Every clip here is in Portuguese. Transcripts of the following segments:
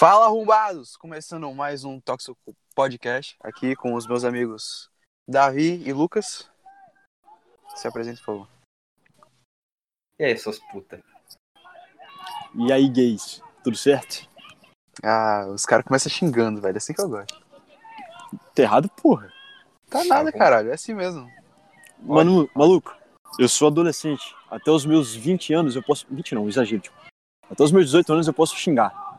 Fala, arrombados! Começando mais um Tóxico Podcast aqui com os meus amigos Davi e Lucas. Se apresente, por favor. E aí, suas putas? E aí, gays? Tudo certo? Ah, os caras começam xingando, velho. É assim que eu gosto. Tá errado, porra. Tá nada, caralho. É assim mesmo. Mano, maluco, eu sou adolescente. Até os meus 20 anos eu posso. 20 não, exagero. Tipo. Até os meus 18 anos eu posso xingar.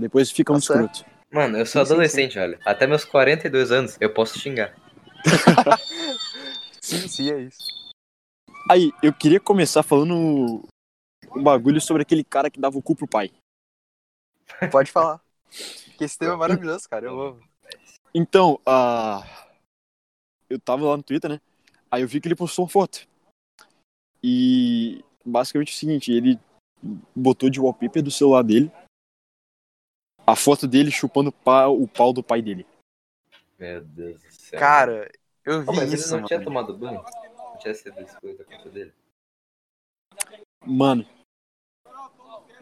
Depois fica muito Tá certo. escroto. Mano, eu sou Sim, sim, adolescente, olha. Até meus 42 anos eu posso xingar. Sim, sim, é isso. Aí, eu queria começar falando um bagulho sobre aquele cara que dava o cu pro pai. Pode falar. Que esse tema é maravilhoso, cara. Eu amo. Então, ah, eu tava lá no Twitter, né? Aí eu vi que ele postou uma foto. E basicamente é o seguinte, ele botou de wallpaper do celular dele a foto dele chupando pa- o pau do pai dele. Meu Deus do céu. Cara, eu vi Pô, mas ele isso, não mano. tinha tomado banho? Não tinha sido excluído da conta dele? Mano,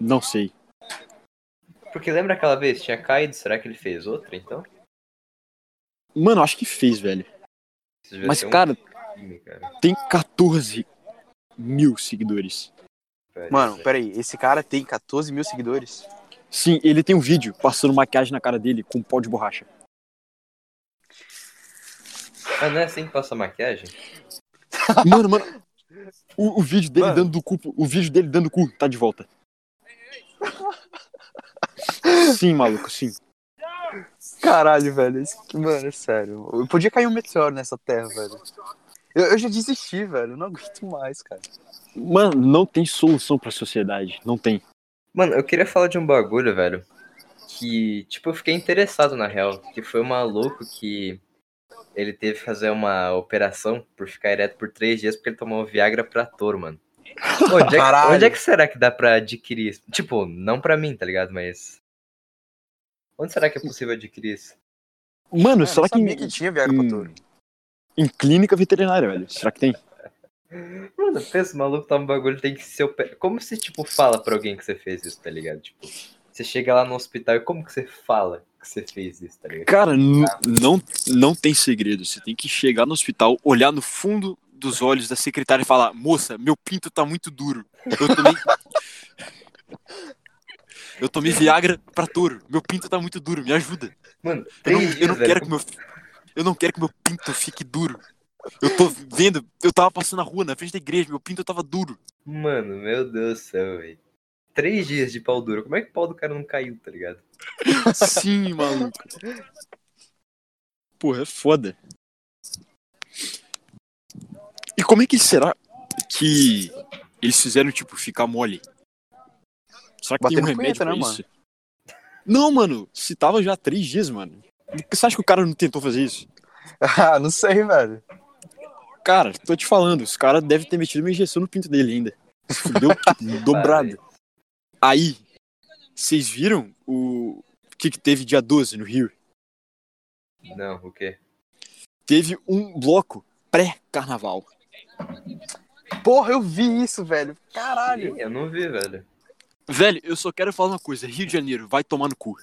não sei. Porque lembra aquela vez? Tinha caído, será que ele fez outra, então? Mano, acho que fez, velho. Mas, ser um cara, crime, cara. tem 14 mil seguidores. Mano, peraí. Esse cara tem 14 mil seguidores. Sim, ele tem um vídeo passando maquiagem na cara dele com pó de borracha. Mas não é assim que passa maquiagem? Mano, mano. O, o vídeo dele Mano. dando do cu. O vídeo dele dando cu tá de volta. Sim, maluco, sim. Caralho, velho. Mano, é sério. Eu podia cair um meteoro nessa terra, velho. Eu, eu já desisti, velho. Eu não aguento mais, cara. Mano, não tem solução pra sociedade. Não tem. Mano, eu queria falar de um bagulho, velho. Que, tipo, eu fiquei interessado na real. Que foi um maluco que ele teve que fazer uma operação por ficar ereto por três dias porque ele tomou Viagra pra touro, mano. Onde é, que, onde é que será que dá pra adquirir isso? Tipo, não pra mim, tá ligado? Mas. Onde será que é possível adquirir isso? Mano, Eu será que sabia em, que tinha Viagra pra touro. em clínica veterinária, velho? Será que tem? Mano, pensa, o maluco toma um bagulho, tem que ser. Como se, tipo, fala pra alguém que você fez isso, tá ligado? Tipo, você chega lá no hospital e como que você fala que você fez isso, tá ligado? Cara, n- não, não tem segredo. Você tem que chegar no hospital, olhar no fundo dos olhos da secretária e falar: Moça, meu pinto tá muito duro. Eu tomei. Eu tomei Viagra pra touro. Meu pinto tá muito duro, me ajuda. Mano, Eu não, eu não quero que meu. Eu não quero que meu pinto fique duro. Eu tô vendo, eu tava passando na rua, na frente da igreja, meu pinto tava duro. Mano, meu Deus do céu, velho. Três dias de pau duro. Como é que o pau do cara não caiu, tá ligado? Sim, maluco. Porra, é foda. E como é que será que eles fizeram, tipo, ficar mole? Será que tem um Batendo remédio punheta, pra né, isso? Não, mano, se tava já há três dias, mano. Você acha que o cara não tentou fazer isso? Ah, não sei, velho. Cara, tô te falando, os caras devem ter metido uma injeção no pinto dele ainda. Fudeu dobrado. Aí, vocês viram o... o que, que teve dia 12 no Rio? Não, o quê? Teve um bloco pré-carnaval. Porra, eu vi isso, velho. Caralho. Ih, eu não vi, velho. Velho, eu só quero falar uma coisa. Rio de Janeiro, vai tomar no cu.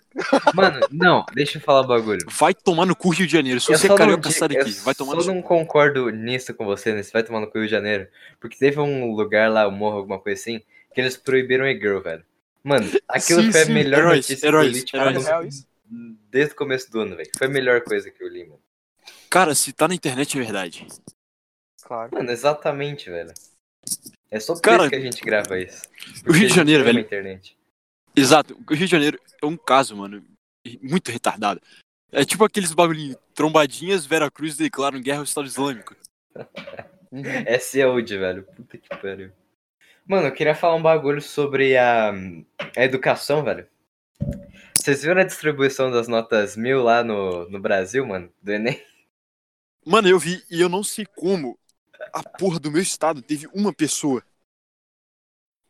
Mano, não, deixa eu falar um bagulho. Vai tomar no cu, Rio de Janeiro. Se Eu você é carioca, sai daqui. eu Vai tomar no cu. não concordo nisso com você, nesse vai tomar no cu Rio de Janeiro. Porque teve um lugar lá, o morro, alguma coisa assim, que eles proibiram e-girl, velho. Mano, aquilo Sim, foi a sim, melhor heróis, notícia heróis, que eu li, tipo, heróis. desde o começo do ano, velho. Foi a melhor coisa que eu li, mano. Cara, se tá na internet é verdade. Claro. Mano, exatamente, velho. É só por Cara, isso que a gente grava isso. o Rio de Janeiro, velho. internet. Exato. O Rio de Janeiro é um caso, mano, muito retardado. É tipo aqueles bagulhinhos. Trombadinhas, Vera Cruz declaram guerra ao Estado Islâmico. Uhum. É saúde, velho. Puta que pariu. Mano, eu queria falar um bagulho sobre a, a educação, velho. Vocês viram a distribuição das notas mil lá no, no Brasil, mano? Do Enem? Mano, eu vi e eu não sei como a porra do meu estado teve uma pessoa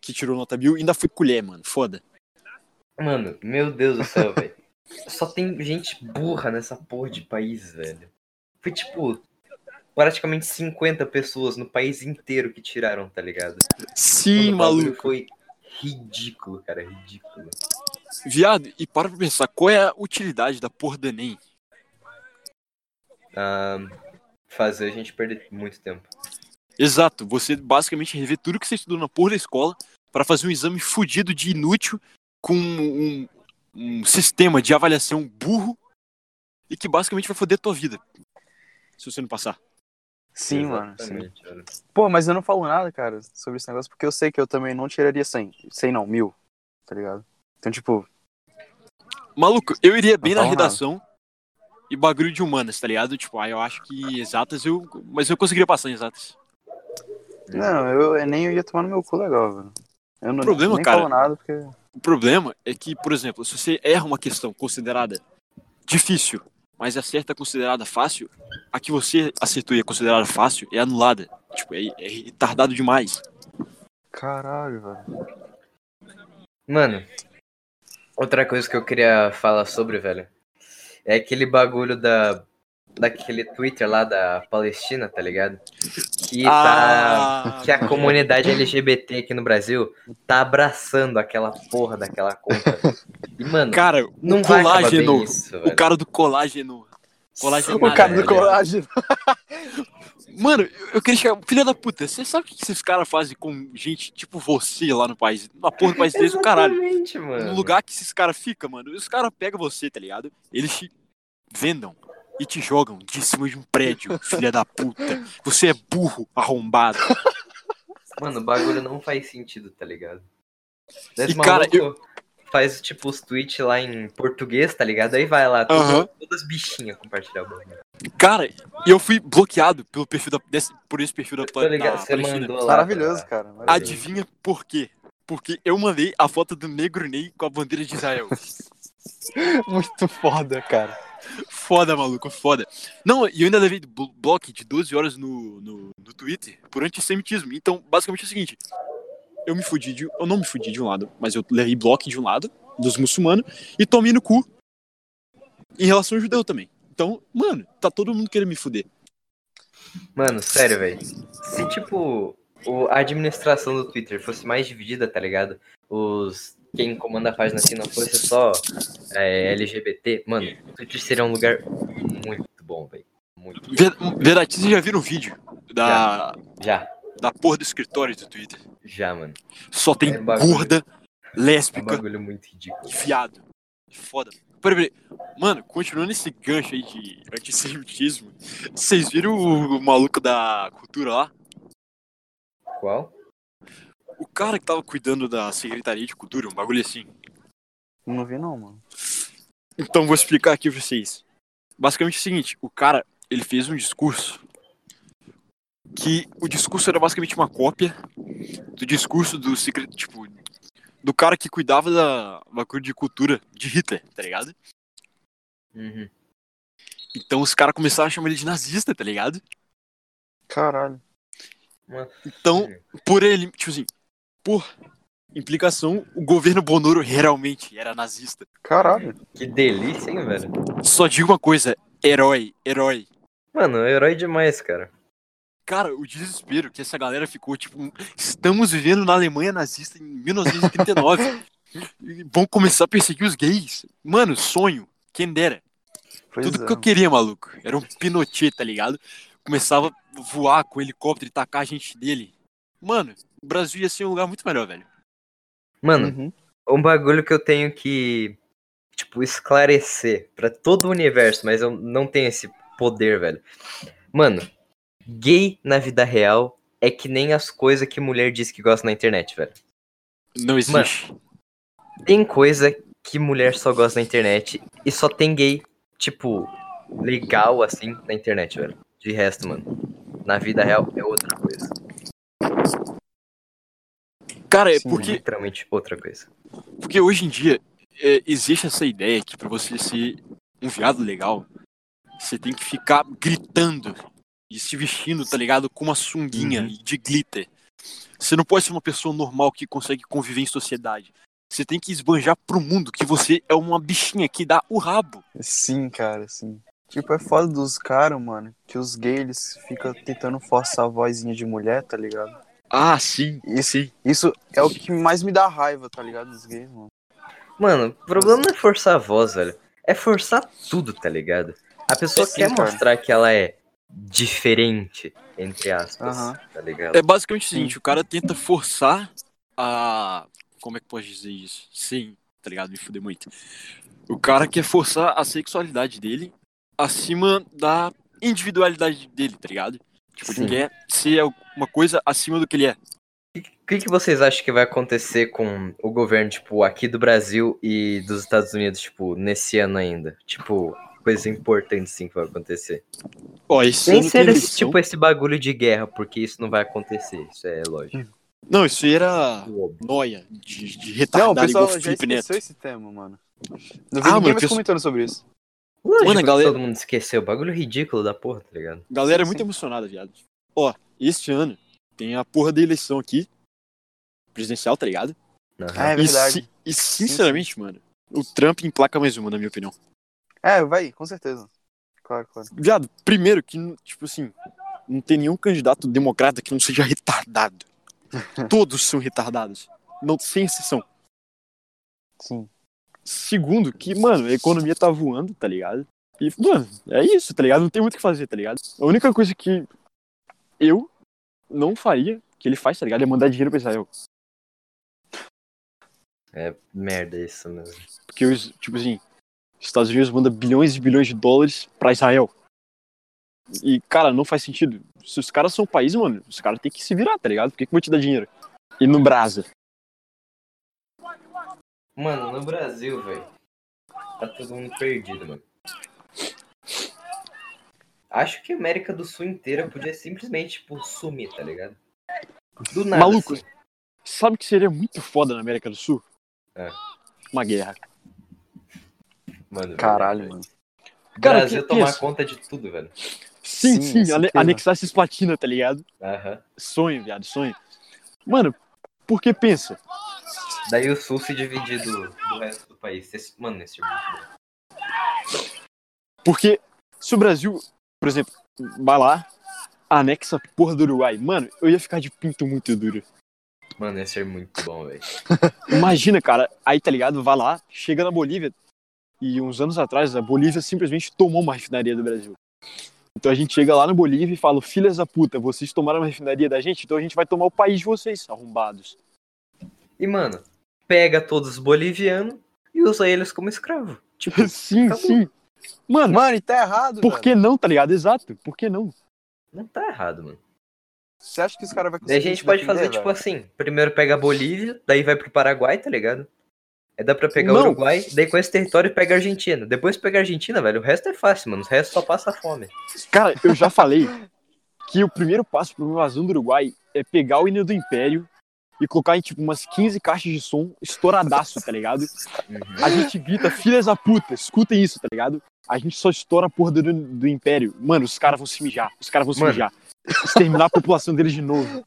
que tirou nota mil e ainda foi colher, mano. Foda. Mano, meu Deus do céu, velho. Só tem gente burra nessa porra de país, velho. Foi tipo praticamente 50 pessoas no país inteiro que tiraram, tá ligado? Sim, Mano, o bagulho maluco. Foi ridículo, cara, ridículo. Viado, e para pra pensar, qual é a utilidade da porra do Enem? Ah, fazer a gente perder muito tempo. Exato, você basicamente rever tudo que você estudou na porra da escola para fazer um exame fudido de inútil com um, um sistema de avaliação burro e que basicamente vai foder tua vida. Se você não passar. Sim, mano. Sim. Exatamente, mano. Pô, mas eu não falo nada, cara, sobre esse negócio, porque eu sei que eu também não tiraria 100. 100 não, mil. Tá ligado? Então, tipo, Maluco, eu iria bem na fala nada. redação e bagulho de humanas, tá ligado? Tipo, aí eu acho que exatas eu. Mas eu conseguiria passar em exatas. Não, eu, eu nem ia tomar no meu cu legal, velho. Eu não, Problema, nem cara. falo nada, porque. O problema é que, por exemplo, se você erra uma questão considerada difícil, mas acerta considerada fácil, a que você acertou e é considerada fácil é anulada. Tipo, é, é retardado demais. Caralho, velho. Mano, outra coisa que eu queria falar sobre, velho, é aquele bagulho da daquele Twitter lá da Palestina, tá ligado? Que tá Ah, que a comunidade LGBT aqui no Brasil tá abraçando aquela porra daquela conta. E mano, cara, não o vai colágeno. isso, O cara do colágeno. Colágeno. O cara do velho. colágeno. Mano, eu- queria chegar. Filha da puta, você sabe o que esses caras fazem com gente tipo você lá no país? Na porra do país deles, o caralho. Exatamente, mano. No lugar que esses caras ficam, mano, os caras pegam você, tá ligado? Eles te vendam e te jogam de cima de um prédio, filha da puta. Você é burro, arrombado. Mano, o bagulho não faz sentido, tá ligado? Esse E, cara, maluco faz tipo os tweets lá em português, tá ligado? Aí vai lá, tudo- Aham. todas as bichinhas compartilhar o bagulho. Cara, eu fui bloqueado pelo perfil da, desse- por esse perfil da, ligado, da você Palestina. mandou lá. Maravilhoso, pra- cara. maravilhoso. Adivinha por quê? Porque eu mandei a foto do negro Ney com a bandeira de Israel. Muito foda, cara. Foda, maluco, foda. Não, e eu ainda levei blo- bloco de 12 horas no, no, no Twitter por antissemitismo. Então, basicamente é o seguinte: eu me fudi de. Eu não me fudi de um lado, mas eu levei bloco de um lado, dos muçulmanos, e tomei no cu em relação ao judeu também. Então, mano, tá todo mundo querendo me fuder. Mano, sério, velho. Se tipo a administração do Twitter fosse mais dividida, tá ligado? Os. Quem comanda a página assim não fosse só é, LGBT, mano, o Twitter seria um lugar muito bom, velho. Muito. Ver- Verdade, vocês já viram o vídeo da, Já, da porra do escritório do Twitter? já, mano. Só tem É gorda, É um lésbica, bagulho muito ridículo. Fiado. Foda. Peraí, peraí. Mano, continuando esse gancho aí de antissemitismo, vocês viram o, o maluco da cultura lá? Qual? O cara que tava cuidando da Secretaria de Cultura, um bagulho assim. Não vi, não, mano. Então vou explicar aqui pra vocês. Basicamente é o seguinte, o cara, ele fez um discurso que o discurso era basicamente uma cópia do discurso do secre- tipo do cara que cuidava da bagulho de cultura de Hitler, tá ligado? Uhum. Então os caras começaram a chamar ele de nazista, tá ligado? Caralho. Então, por ele, tipo assim, por implicação, o governo Bonoro realmente era nazista. Caralho. Que delícia, hein, velho? Só digo uma coisa, herói, herói. Mano, herói demais, cara. Cara, o desespero que essa galera ficou, tipo, estamos vivendo na Alemanha nazista em 1939. e vão começar a perseguir os gays. Mano, sonho, quem dera. Pois Tudo é. que eu queria, maluco. Era um Pinochet, tá ligado? Começava a voar com o helicóptero e tacar a gente dele. Mano, o Brasil ia ser um lugar muito melhor, velho. Mano, Uhum. um bagulho que eu tenho que, tipo, esclarecer pra todo o universo, mas eu não tenho esse poder, velho. Mano, gay na vida real é que nem as coisas que mulher diz que gosta na internet, velho. Não existe. Tem coisa que mulher só gosta na internet e só tem gay, tipo, legal assim na internet, velho. De resto, mano, na vida real é outra coisa. Cara, é Sim. porque Literalmente outra coisa. Porque hoje em dia é, existe essa ideia que pra você ser um viado legal, você tem que ficar gritando e se vestindo, tá ligado? Com uma sunguinha Uhum. de glitter. Você não pode ser uma pessoa normal que consegue conviver em sociedade. Você tem que esbanjar pro mundo que você é uma bichinha que dá o rabo. Sim, cara, sim. Tipo, é foda dos caras, mano, que os gays eles ficam tentando forçar a vozinha de mulher, tá ligado? Ah, sim. Isso, isso é o que mais me dá raiva, tá ligado? Dos gays, mano. Mano, o problema não é forçar a voz, velho. É forçar tudo, tá ligado? A pessoa É sim, quer cara. mostrar que ela é diferente, entre aspas, Aham. tá ligado? É basicamente o seguinte, o cara tenta forçar a. Como é que pode dizer isso? Sim, tá ligado? Me fuder muito. O cara quer forçar a sexualidade dele acima da individualidade dele, tá ligado? Tipo, Sim. ele quer ser uma coisa acima do que ele é. O que, que vocês acham que vai acontecer com o governo, tipo, aqui do Brasil e dos Estados Unidos, tipo, nesse ano ainda? Tipo, coisa importante sim que vai acontecer. Ó, esse tem ser esse, tipo esse bagulho de guerra, porque isso não vai acontecer, isso é lógico. Não, isso aí era noia de, de Não, o retardado pessoal igual já Felipe Neto. esse tema, mano. Não vi Ah, ninguém mano, mais comentando sobre isso. Lógico Mano, a que galera- todo mundo esqueceu, bagulho ridículo da porra, tá ligado? Galera é Sim, muito sim. emocionada, viado. Ó, este ano tem a porra da eleição aqui. Presidencial, tá ligado? Aham. É E, verdade. si- e sinceramente, mano, o Trump emplaca mais uma, na minha opinião. É, vai, com certeza. Claro, claro. Viado, primeiro que, tipo assim, não tem nenhum candidato democrata que não seja retardado. Todos são retardados. Não, sem exceção. Sim. Segundo, que, mano, a economia tá voando, tá ligado? E, mano, é isso, tá ligado? Não tem muito o que fazer, tá ligado? A única coisa que eu não faria, que ele faz, tá ligado? É mandar dinheiro pra Israel. É merda isso mesmo. Porque, os, tipo assim, os Estados Unidos manda bilhões e bilhões de dólares pra Israel. E, cara, não faz sentido. Se os caras são um país, mano, os caras têm que se virar, tá ligado? Por que, que eu vou te dar dinheiro? E no Brasa. Mano, no Brasil, velho, tá todo mundo perdido, mano. Acho que a América do Sul inteira podia simplesmente, tipo, sumir, tá ligado? Do nada. Maluco. assim. Sabe o que seria muito foda na América do Sul? É. Uma guerra. Mano, Caralho, velho. mano. O Cara, Brasil que- tomar conta de tudo, velho. Sim, Sim, sim, ane- anexar Cisplatina, tá ligado? Aham. Sonho, viado, sonho. Mano, porque pensa, Daí o Sul se dividir do, do resto do país. Esse- Mano, esse é muito bom. porque se o Brasil, por exemplo, vai lá, anexa a porra do Uruguai, mano, eu ia ficar de pinto muito duro. Mano, esse é muito bom, velho. Imagina, cara, aí tá ligado, vai lá, chega na Bolívia, e uns anos atrás a Bolívia simplesmente tomou uma refinaria do Brasil. Então a gente chega lá na Bolívia e fala, filhas da puta, vocês tomaram uma refinaria da gente, então a gente vai tomar o país de vocês, arrombados. E, mano, pega todos os bolivianos e usa eles como escravo. Tipo, sim, Acabou. sim. Mano, Mano, e tá errado, por velho. que não, tá ligado? Exato, por que não? não tá errado, mano. Você acha que os caras vão Daí conseguir a gente pode defender, fazer, tipo velho? assim, primeiro pega a Bolívia, daí vai pro Paraguai, tá ligado? Aí dá pra pegar o. Uruguai, daí com esse território pega a Argentina. Depois pega a Argentina, velho, o resto é fácil, mano. O resto só passa fome. Cara, eu já falei que o primeiro passo uma invasão do Uruguai é pegar o hino do Império e colocar em tipo umas 15 caixas de som estouradaço, tá ligado? Uhum. A gente grita, filhas da puta, escutem isso, tá ligado? A gente só estoura a porra do, do Império. Mano, os caras vão se mijar, os caras vão se Mano. mijar. Exterminar a população deles de novo.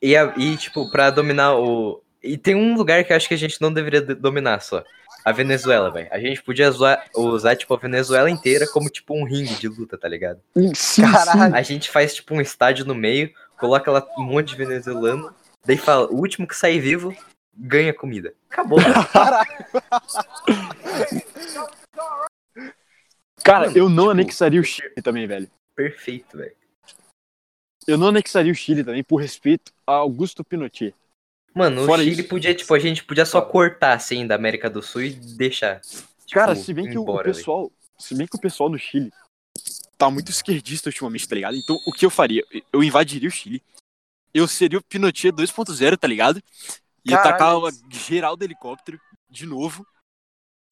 E, a- e, tipo, pra dominar o. E tem um lugar que eu acho que a gente não deveria do- dominar só. A Venezuela, velho. A gente podia usar, usar, tipo, a Venezuela inteira como, tipo, um ringue de luta, tá ligado? Sim, Caralho. A gente faz, tipo, um estádio no meio, coloca lá um monte de venezuelano, daí fala, o último que sair vivo ganha comida. Acabou, velho. Cara, eu não Tipo, anexaria o Chile também, velho. Perfeito, velho. Eu não anexaria o Chile também por respeito a Augusto Pinochet. Mano, o Fora Chile isso- podia, tipo, a gente podia só cortar, assim, da América do Sul e deixar. tipo, Cara, se bem que o- embora, o pessoal, se bem que o pessoal no Chile tá muito esquerdista ultimamente, tá ligado? Então, o que eu faria? Eu invadiria o Chile. Eu seria o Pinochet 2.0, tá ligado? Ia Caralho, atacar o isso. geral do helicóptero de novo.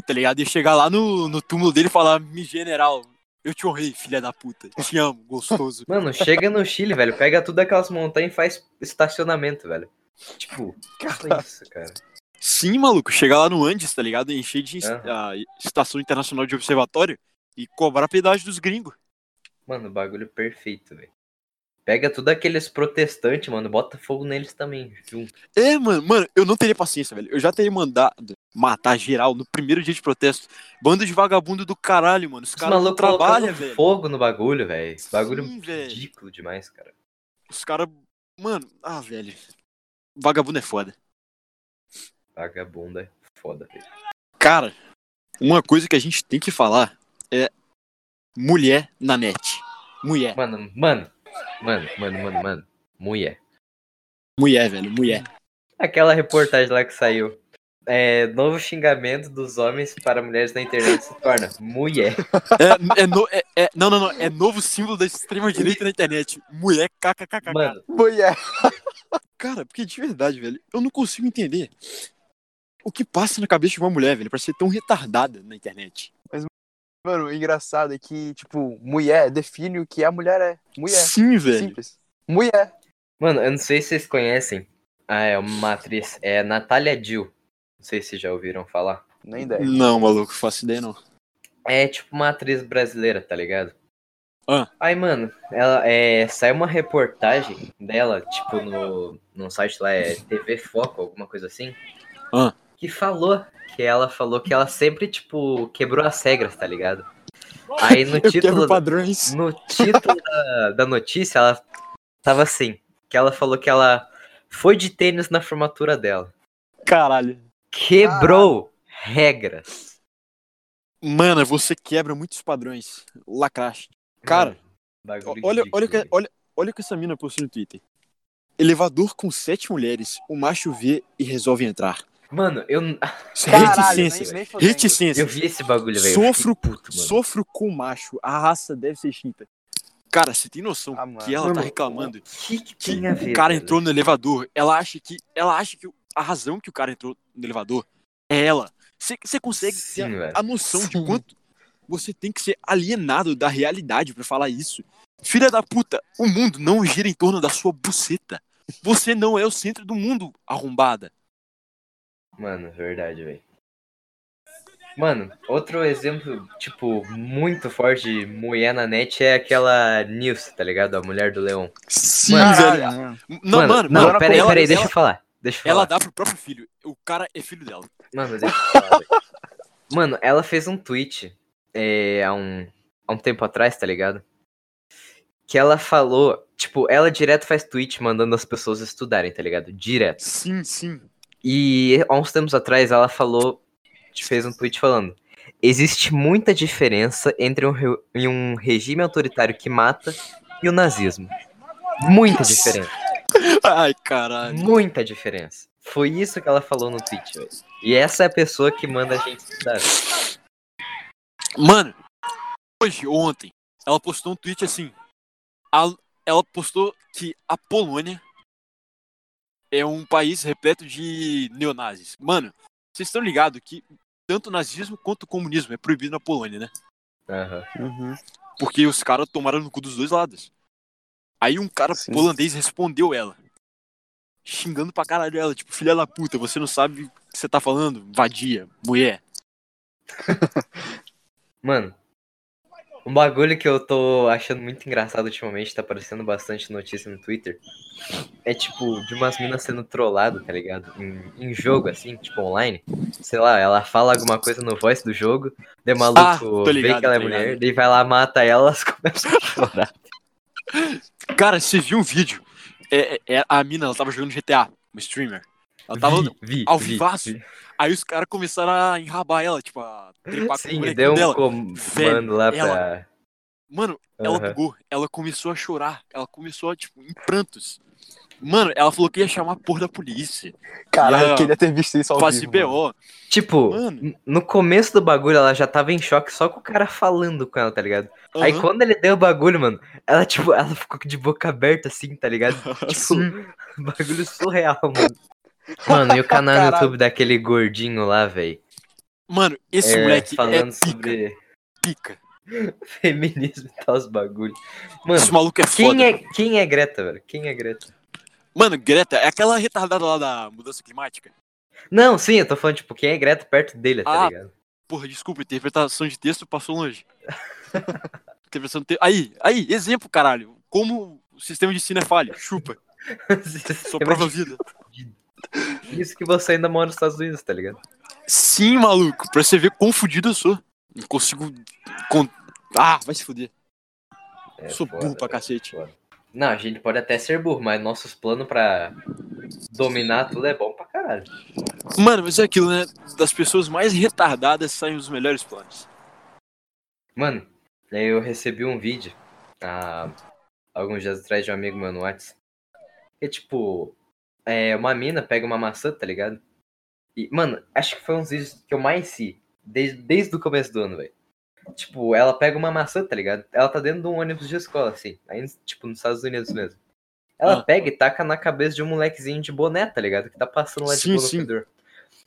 Tá ligado? Ia chegar lá no, no túmulo dele e falar: "Me general, eu te honrei, filha da puta. Te amo, gostoso." Mano, chega no Chile, velho, pega tudo aquelas montanhas e faz estacionamento, velho. Tipo, só isso, cara. Sim, maluco, chegar lá no Andes, tá ligado? Encher de a estação internacional de observatório e cobrar pedágio dos gringos. Mano, bagulho perfeito, velho. Pega tudo aqueles protestantes, mano, bota fogo neles também, junto. É, mano, mano, eu não teria paciência, velho. Eu já teria mandado matar geral no primeiro dia de protesto. Bando de vagabundo do caralho, mano. Os Os caras não trabalham, velho. fogo no bagulho, velho. Esse bagulho Sim, ridículo demais, cara. Os caras. Mano, ah, velho. Vagabundo é foda. Vagabunda é foda, velho. Cara, uma coisa que a gente tem que falar é mulher na net. Mulher. Mano, mano, mano, mano, mano, mano. Mulher. Mulher, velho, mulher. Aquela reportagem lá que saiu. É, novo xingamento dos homens para mulheres na internet se torna mulher. É, é, no- é- é- não, não, não. É novo símbolo da extrema-direita na internet. Mulher kkkk. Mano, Mulher. Cara, porque de verdade, velho, eu não consigo entender o que passa na cabeça de uma mulher, velho, pra ser tão retardada na internet. Mano, o engraçado é que, tipo, mulher define o que a mulher é. Mulher. Sim, velho. Simples. Mulher. mano, eu não sei se vocês conhecem. Ah, é uma atriz. É Natália Dill. Não sei se já ouviram falar. Nem ideia. Não, maluco, faço ideia não. É tipo uma atriz brasileira, tá ligado? Ah. Aí, mano, ela é. Saiu uma reportagem dela, tipo, no, no site lá, é TV Foco, alguma coisa assim. Que falou que ela falou que ela sempre, tipo, quebrou as regras, tá ligado? Aí no título. padrões. No título da, da notícia, ela tava assim, que ela falou que ela foi de tênis na formatura dela. Caralho. Quebrou regras. Mano, você quebra muitos padrões. Lacraste. Cara, Bagulho olha, olha, o que, olha, olha o que essa mina postou no Twitter. Elevador com sete mulheres, o macho vê e resolve entrar. Mano, eu, Caralho, Reticência. Reticência. eu vi esse bagulho, velho. Sofro, puto, mano. sofro com macho. A raça deve ser extinta. Cara, você tem noção Ah, mano. que ela tá Mano, reclamando O que, que que a ver? o cara velho? entrou no elevador. Ela acha que ela acha que a razão que o cara entrou no elevador é ela. Você consegue Sim, ter velho. a noção de Sim. quanto você tem que ser alienado da realidade pra falar isso. Filha da puta, o mundo não gira em torno da sua buceta. Você não é o centro do mundo, arrombada. Mano, verdade, velho. Mano, outro exemplo, tipo, muito forte de mulher na net é aquela Nilce, tá ligado? A mulher do leão. Sim, Caralho, velho. mano. Não, mano, mano, não, mano, peraí, ela- peraí, deixa ela- eu falar. Deixa eu falar. Ela dá pro próprio filho. O cara é filho dela. Mano, deixa eu falar, velho. Mano, ela fez um tweet é, há, um, há um tempo atrás, tá ligado? Que ela falou, tipo, ela direto faz tweet mandando as pessoas estudarem, tá ligado? Direto. Sim, sim. E há uns tempos atrás ela falou, fez um tweet falando: existe muita diferença entre um, re- um regime autoritário que mata e o nazismo. Muita diferença. Ai, caralho. Muita diferença. Foi isso que ela falou no tweet, velho. E essa é a pessoa que manda a gente estudar. Mano, hoje, ontem, ela postou um tweet assim. a- ela postou que a Polônia é um país repleto de neonazis. Mano, vocês estão ligados que tanto o nazismo quanto o comunismo é proibido na Polônia, né? Aham. Uhum. Porque os caras tomaram no cu dos dois lados. Aí um cara Sim. polandês respondeu ela. Xingando pra caralho ela, tipo, filha da puta, você não sabe o que você tá falando? Vadia, mulher. Mano, um bagulho que eu tô achando muito engraçado ultimamente, tá aparecendo bastante notícia no Twitter, é tipo, de umas minas sendo trollado, tá ligado? Em, em jogo, assim, tipo, online. Sei lá, ela fala alguma coisa no voice do jogo, daí o maluco Ah, tô vê ligado, que ela é mulher, ligado. daí vai lá, mata ela, elas começam a chorar. Cara, você viu um vídeo? É, é- é- a mina, ela tava jogando GTA, uma streamer. Ela tava. vi, vi, ao vi, vivaço. vi. Aí os caras começaram a enrabar ela, tipo, a trepar com o Sim, deu um dela. comando Velho, lá ela- pra... Mano, ela bugou. Ela começou a chorar. Ela começou, tipo, em prantos. Mano, ela falou que ia chamar a porra da polícia. Caralho, eu queria ter visto isso ao Fazer vivo. BO. Tipo, Mano. no começo do bagulho ela já tava em choque só com o cara falando com ela, tá ligado? Aí Aham. quando ele deu o bagulho, mano, ela, tipo, ela ficou de boca aberta assim, tá ligado? Tipo, Sim. bagulho surreal, mano. Mano, e o canal no Caralho. YouTube daquele gordinho lá, velho? Mano, esse É, moleque falando é pica, sobre pica. feminismo e tal, os bagulho. Mano, Esse maluco é quem foda. é, quem é Greta, velho? Quem é Greta? Mano, Greta é aquela retardada lá da mudança climática. Não, sim, eu tô falando, tipo, quem é Greta perto dele, tá Ah. ligado? Porra, desculpa, interpretação de texto passou longe. interpretação de texto. Aí, aí, exemplo, caralho. Como o sistema de ensino é falho. Chupa. Sua prova vida. Isso que você ainda mora nos Estados Unidos, tá ligado? Sim, maluco. Pra você ver quão fudido eu sou. Não consigo. con- Ah, vai se fuder. É sou foda, burro pra velho, cacete. foda. Não, a gente pode até ser burro, mas nossos planos pra dominar tudo é bom pra caralho. Mano, mas é aquilo, né? Das pessoas mais retardadas saem os melhores planos. Mano, eu recebi um vídeo há alguns dias atrás de um amigo meu no WhatsApp. Que tipo, é, uma mina pega uma maçã, tá ligado? E, mano, acho que foi um dos vídeos que eu mais ri desde, desde o começo do ano, velho. Tipo, ela pega uma maçã, tá ligado? Ela tá dentro de um ônibus de escola, assim. Aí, tipo, nos Estados Unidos mesmo. Ela Ah. pega e taca na cabeça de um molequezinho de boné, tá ligado? Que tá passando lá de Sim, boa no sim. corredor.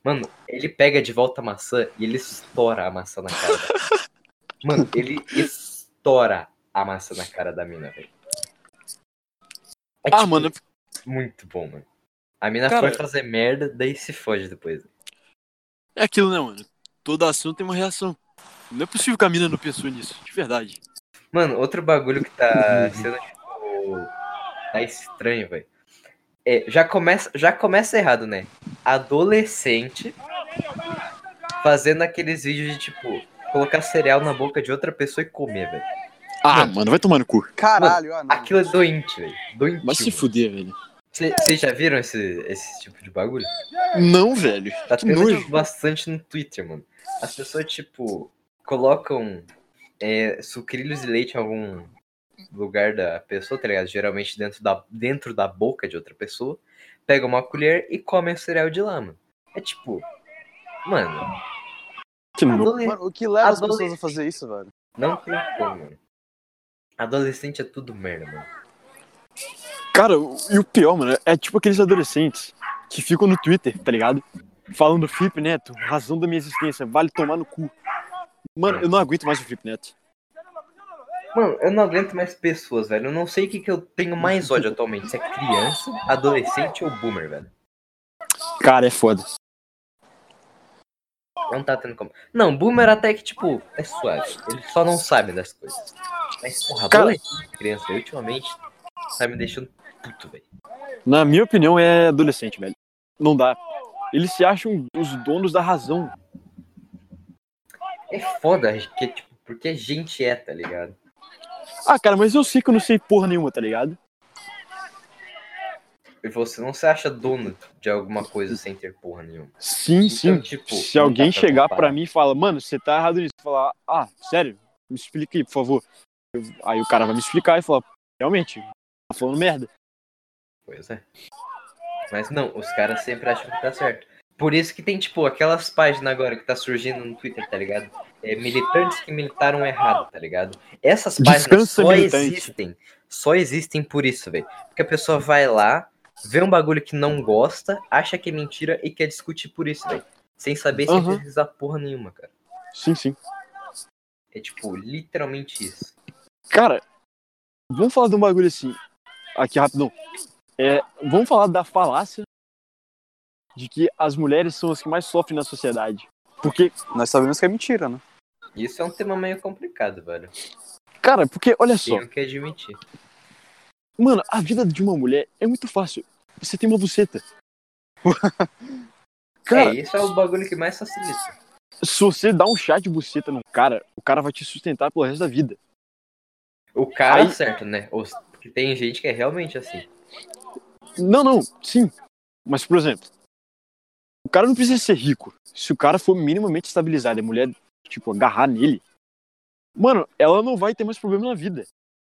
Mano, ele pega de volta a maçã e ele estoura a maçã na cara dela. Mano, ele estoura a maçã na cara da mina, velho. É, Ah, tipo, mano, Muito bom, mano. A mina Cara- foi fazer merda, daí se foge depois. é aquilo, né, mano? Toda ação tem uma reação. Não é possível que a mina não pensou nisso, de verdade. Mano, outro bagulho que tá sendo, tipo. Tá estranho, velho. É, já começa, já começa errado, né? Adolescente fazendo aqueles vídeos de, tipo, colocar cereal na boca de outra pessoa e comer, velho. Ah, mano, vai tomar no cu. Caralho, ah, não. Aquilo é doente, velho. Doentio. Vai se fuder, velho. Vocês já viram esse, esse tipo de bagulho? Não, velho. Tá tendo nojo. bastante no Twitter, mano. As pessoas, tipo, colocam é, sucrilhos de leite em algum lugar da pessoa, tá ligado? Geralmente dentro da, dentro da boca de outra pessoa. Pega uma colher e come o cereal de lá, mano. É tipo. Mano, Que Mano, o que leva as pessoas a fazer isso, velho? não tem como, mano. Adolescente é tudo merda, mano. Cara, e o pior, mano, é tipo aqueles adolescentes que ficam no Twitter, tá ligado? Falando Felipe Neto, razão da minha existência, vale tomar no cu. Mano, eu não aguento mais o Felipe Neto. Mano, eu não aguento mais pessoas, velho. Eu não sei o que, que eu tenho mais ódio atualmente. Se é criança, adolescente ou boomer, velho. Cara, é foda. Não tá tendo como. Não, boomer até que, tipo, é suave. Ele só não sabe das coisas. Mas, porra, Cara- adolescente criança, ultimamente, tá me deixando puto, velho. Na minha opinião, é adolescente, velho. Não dá. Eles se acham os donos da razão. É foda, que, tipo, porque a gente é, tá ligado? Ah, cara, mas eu sei que eu não sei porra nenhuma, tá ligado? E você não se acha dono de alguma coisa sem ter porra nenhuma. Sim, sim. Então, tipo, Se alguém pra chegar pra mim e falar, mano, você tá errado nisso, falar, ah, sério, me explica aí, por favor. Eu- aí o cara vai me explicar e falar, realmente, tá falando merda. Pois é. Mas não, os caras sempre acham que tá certo. Por isso que tem, tipo, aquelas páginas agora que tá surgindo no Twitter, tá ligado? É, militantes que militaram errado, tá ligado? Essas páginas Descansa, só militante. existem. Só existem por isso, velho. Porque a pessoa vai lá, vê um bagulho que não gosta, acha que é mentira e quer discutir por isso, velho. Sem saber se Aham. pesquisar porra nenhuma, cara. Sim, sim. É tipo, literalmente isso. Cara, vamos falar de um bagulho assim, aqui rapidão. É, vamos falar da falácia de que as mulheres são as que mais sofrem na sociedade. Porque, Nós sabemos que é mentira, né? Isso é um tema meio complicado, velho. cara, porque, olha só, Tenho que admitir. mano, a vida de uma mulher é muito fácil. Você tem uma buceta. Cara, é, isso é o bagulho que mais facilita. se você dá um chá de buceta num cara, o cara vai te sustentar pelo resto da vida. O cara Aí- certo, né? Os- Porque tem gente que é realmente assim. Não, não, sim. Mas, por exemplo, o cara não precisa ser rico. Se o cara for minimamente estabilizado e a mulher, tipo, agarrar nele, mano, ela não vai ter mais problema na vida.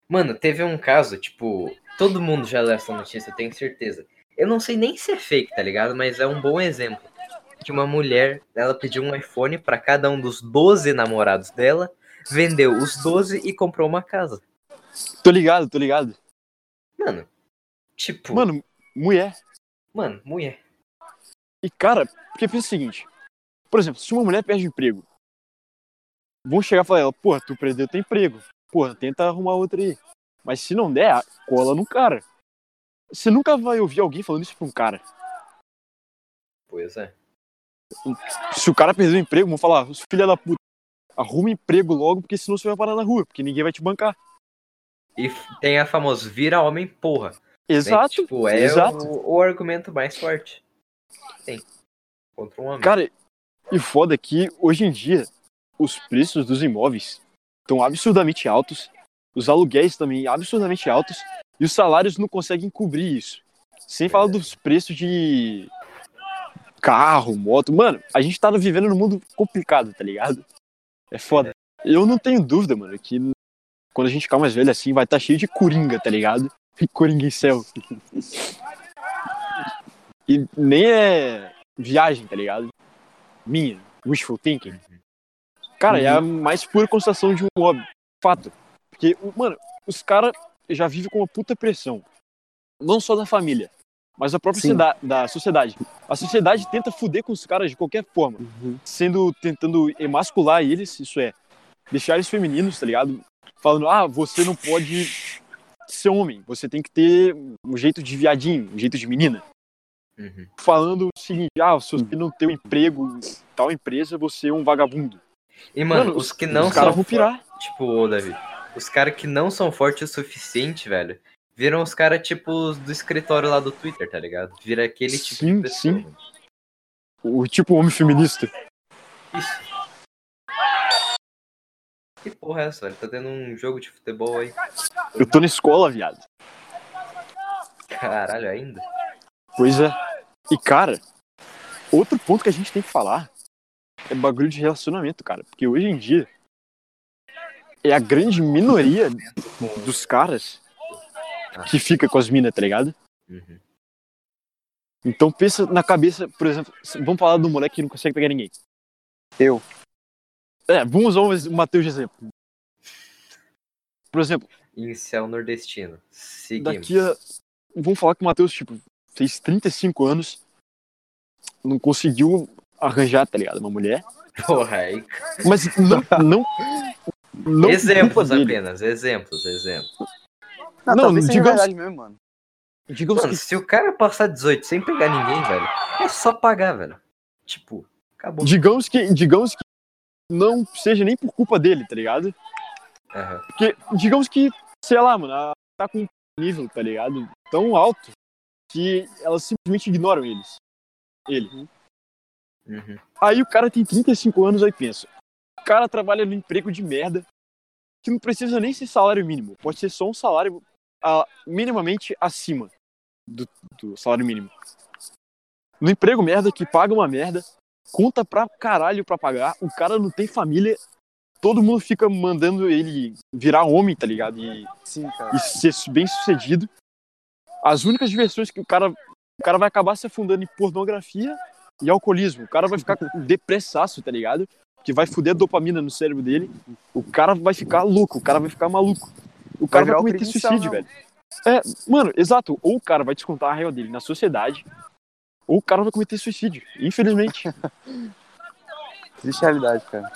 Mano, teve um caso, tipo, todo mundo já leu essa notícia, eu tenho certeza. Eu não sei nem se é fake, tá ligado? Mas é um bom exemplo. Que uma mulher, ela pediu um iPhone pra cada um dos 12 namorados dela, vendeu os 12 e comprou uma casa. Tô ligado, tô ligado. Mano, tipo, mano, Mano, mulher. mulher. E, cara, porque pensa o seguinte: por exemplo, se uma mulher perde o emprego, vão chegar e falar, ela, porra, tu perdeu teu emprego. Porra, tenta arrumar outra aí. Mas se não der, cola no cara. Você nunca vai ouvir alguém falando isso pra um cara. Pois é. Se o cara perder o emprego, vão falar, "Os filha da puta, arruma emprego logo, porque senão você vai parar na rua, porque ninguém vai te bancar. E tem a famosa vira homem porra. Né? Exato. Tipo, é exato. O, o argumento mais forte. Tem. Contra um homem. Cara, e foda que hoje em dia os preços dos imóveis estão absurdamente altos, os aluguéis também absurdamente altos, e os salários não conseguem cobrir isso. Sem falar dos preços de carro, moto. Mano, a gente tá vivendo num mundo complicado, tá ligado? É foda. Eu não tenho dúvida, mano, que quando a gente ficar mais velho assim, vai estar tá cheio de coringa, tá ligado? Coringa em céu. E nem é viagem, tá ligado? Minha, wishful thinking. Cara, uhum. é a uhum. mais pura constatação de um óbvio. Fato. Porque, mano, os caras já vivem com uma puta pressão. Não só da família, mas da própria da sociedade. A sociedade tenta fuder com os caras de qualquer forma. Uhum. Sendo, tentando emascular eles, isso é, deixar eles femininos, tá ligado? Falando, ah, você não pode ser homem, você tem que ter um jeito de viadinho, um jeito de menina. Uhum. Falando o seguinte, ah, se você não tem um emprego em tal empresa, você é um vagabundo. E, mano, mano os que não os são. Vão pirar. Tipo, ô, Davi, os caras que não são fortes o suficiente, velho, viram os caras, tipo, do escritório lá do Twitter, tá ligado? Vira aquele tipo sim, de pessoa. Sim. O tipo homem feminista. Isso. Que porra é essa, velho? Tá tendo um jogo de futebol aí. Eu tô na escola, viado. Caralho, ainda? Pois é. E, cara, outro ponto que a gente tem que falar é bagulho de relacionamento, cara. Porque hoje em dia é a grande minoria dos caras que fica com as minas, tá ligado? Uhum. Então pensa na cabeça, por exemplo, vamos falar do moleque que não consegue pegar ninguém. Eu. É, vamos usar o Matheus de exemplo. Por exemplo. Inicial nordestino. Seguimos. Daqui a. Vamos falar que o Matheus, tipo, fez 35 anos, não conseguiu arranjar, tá ligado? Uma mulher. Porra, aí. Mas não. não, não exemplos apenas, exemplos, exemplos. Não, não digamos, mesmo, mano. Digamos mano, que... se o cara passar 18 sem pegar ninguém, velho, é só pagar, velho. Tipo, acabou. Digamos que, digamos que não seja nem por culpa dele, tá ligado? Uhum. Porque, digamos que, sei lá, mano, ela tá com um nível, tá ligado? Tão alto que elas simplesmente ignoram eles. Ele. Uhum. Aí o cara tem 35 anos, aí pensa. O cara trabalha no emprego de merda, que não precisa nem ser salário mínimo. Pode ser só um salário minimamente acima do, do salário mínimo. No emprego merda, que paga uma merda, conta pra caralho pra pagar, o cara não tem família, todo mundo fica mandando ele virar homem, tá ligado? E, Sim, e ser bem sucedido. As únicas diversões que o cara. O cara vai acabar se afundando em pornografia e alcoolismo. O cara vai ficar depressaço, tá ligado? Que vai fuder a dopamina no cérebro dele. O cara vai ficar louco, o cara vai ficar maluco. O cara vai, vai cometer suicídio, velho. É, mano, exato. Ou o cara vai descontar a raiva dele na sociedade, ou o cara vai cometer suicídio, infelizmente. Triste realidade, cara.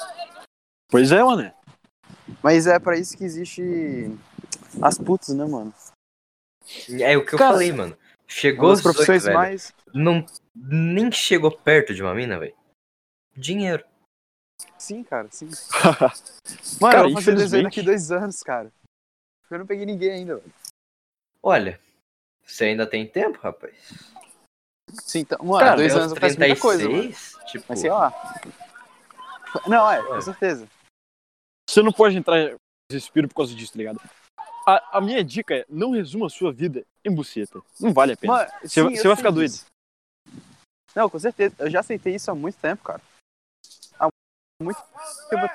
Pois é, mano. Mas é para isso que existe as putas, né, mano? É o que eu cara, falei, mano. Chegou as profissões velho, mais. Não, nem chegou perto de uma mina, velho. Dinheiro. Sim, cara, sim. mano, cara, eu vou fazer desenho daqui dois anos, cara. Eu não peguei ninguém ainda, velho. Olha, você ainda tem tempo, rapaz? Sim, então, mano, cara, dois anos 36, faz muita coisa, mano. Tipo... Mas sei lá. Não, é, com certeza. Você não pode entrar em desespero por causa disso, tá ligado? A, a, minha dica é, não resuma a sua vida em buceta. Não vale a pena. Mano, você, sim, você vai ficar doido. Não, com certeza. Eu já aceitei isso há muito tempo, cara. Há muito tempo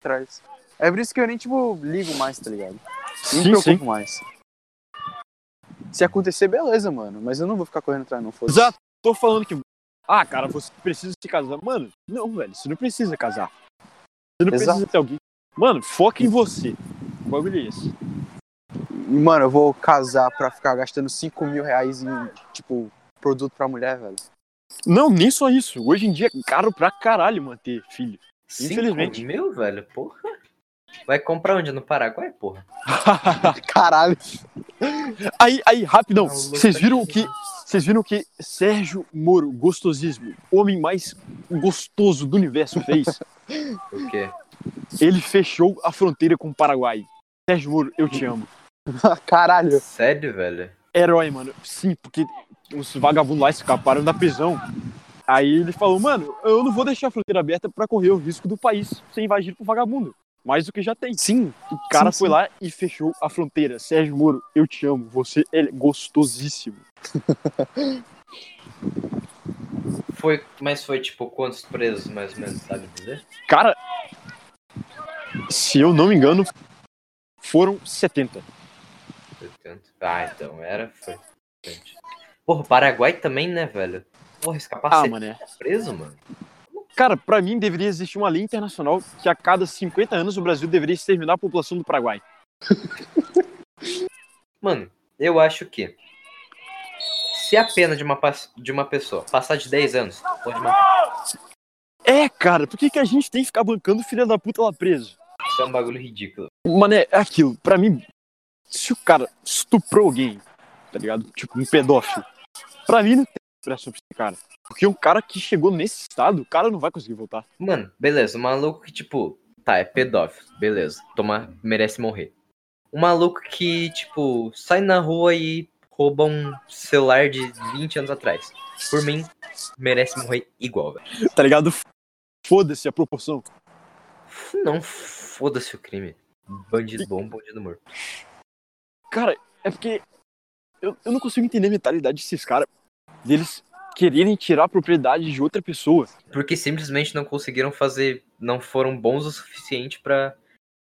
atrás. É por isso que eu nem, tipo, ligo mais, tá ligado? Nem sim, me preocupo sim. mais. Se acontecer, beleza, mano. Mas eu não vou ficar correndo atrás, não. Foda Exato. Tô falando que. Ah, cara, você precisa se casar. Mano, não, velho. Você não precisa casar. Você não Exato. precisa ter alguém. Mano, foca em você. O bagulho é esse mano, eu vou casar pra ficar gastando 5 mil reais em, tipo, produto pra mulher, velho. Não, nem só isso. Hoje em dia é caro pra caralho manter filho. Infelizmente. mil, velho? Porra. Vai comprar onde? No Paraguai, porra? caralho. Aí, aí, rapidão. Vocês viram o que. Vocês viram que Sérgio Moro, gostosismo, homem mais gostoso do universo, fez? o quê? Ele fechou a fronteira com o Paraguai. Sérgio Moro, eu te amo. Caralho. Sério, velho? Herói, mano. Sim, porque os vagabundos lá escaparam da prisão. Aí ele falou, mano, eu não vou deixar a fronteira aberta para correr o risco do país ser invadido por vagabundo. Mais do que já tem. Sim. O cara sim, foi sim. lá e fechou a fronteira. Sérgio Moro, eu te amo. Você é gostosíssimo. foi, mas foi tipo quantos presos, mais ou menos, sabe dizer? Cara, se eu não me engano, foram 70. Portanto, Ah, então era, foi. Porra, o Paraguai também, né, velho? Porra, esse Ah, capacete mané. tá preso, mano. Cara, pra mim deveria existir uma lei internacional que a cada 50 anos o Brasil deveria exterminar a população do Paraguai. Mano, eu acho que se a pena de uma, de uma pessoa passar de 10 anos, pode matar. É, cara, por que, que a gente tem que ficar bancando o filho da puta lá preso? Isso é um bagulho ridículo. Mané, é aquilo. Pra mim, se o cara estuprou alguém, tá ligado? Tipo, um pedófilo. Pra mim não pra esse cara. Porque um cara que chegou nesse estado, o cara não vai conseguir voltar. Mano, beleza, um maluco que, tipo, tá, é pedófilo, beleza, toma, merece morrer. Um maluco que, tipo, sai na rua e rouba um celular de 20 anos atrás. Por mim, merece morrer igual, velho. Tá ligado? Foda-se a proporção. Não foda-se o crime. Bandido bom, bandido morto. Cara, é porque eu, eu não consigo entender a mentalidade desses caras. Deles quererem tirar a propriedade de outra pessoa. Porque simplesmente não conseguiram fazer, não foram bons o suficiente pra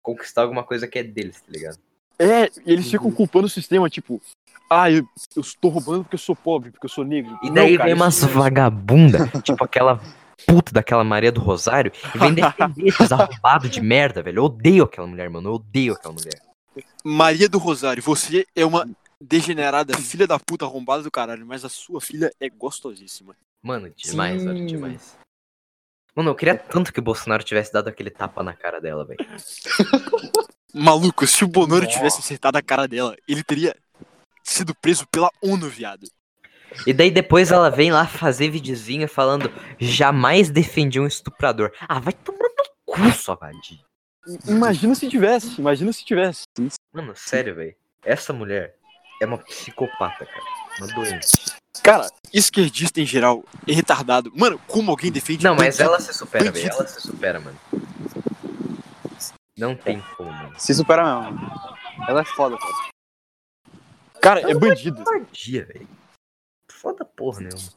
conquistar alguma coisa que é deles, tá ligado? É, e eles ficam culpando o sistema, tipo, ah, eu, eu estou roubando porque eu sou pobre, porque eu sou negro. E Não, daí cara, vem umas não é isso. vagabunda, tipo aquela puta daquela Maria do Rosário, e vem defender esses arrombados de merda, velho. Eu odeio aquela mulher, mano. Eu odeio aquela mulher. Maria do Rosário, você é uma degenerada filha da puta arrombada do caralho, mas a sua filha é gostosíssima. Mano, demais, Sim. velho, demais. Mano, eu queria tanto que o Bolsonaro tivesse dado aquele tapa na cara dela, velho. Maluco, se o Bonoro tivesse acertado a cara dela, ele teria sido preso pela ONU, viado. E daí depois ela vem lá fazer videozinho falando jamais defendi um estuprador. Ah, vai tomar no cu, sua vadia. Imagina se tivesse, imagina se tivesse. Mano, sério, velho. Essa mulher é uma psicopata, cara. Uma doente. Cara, esquerdista em geral é retardado. Mano, como alguém defende Não, mas bandido? ela se supera, velho. Ela se supera, mano. Não tem como, mano. Se supera mesmo. Ela é foda, cara. Cara, é bandido. Covardia, velho. Foda porra nenhuma.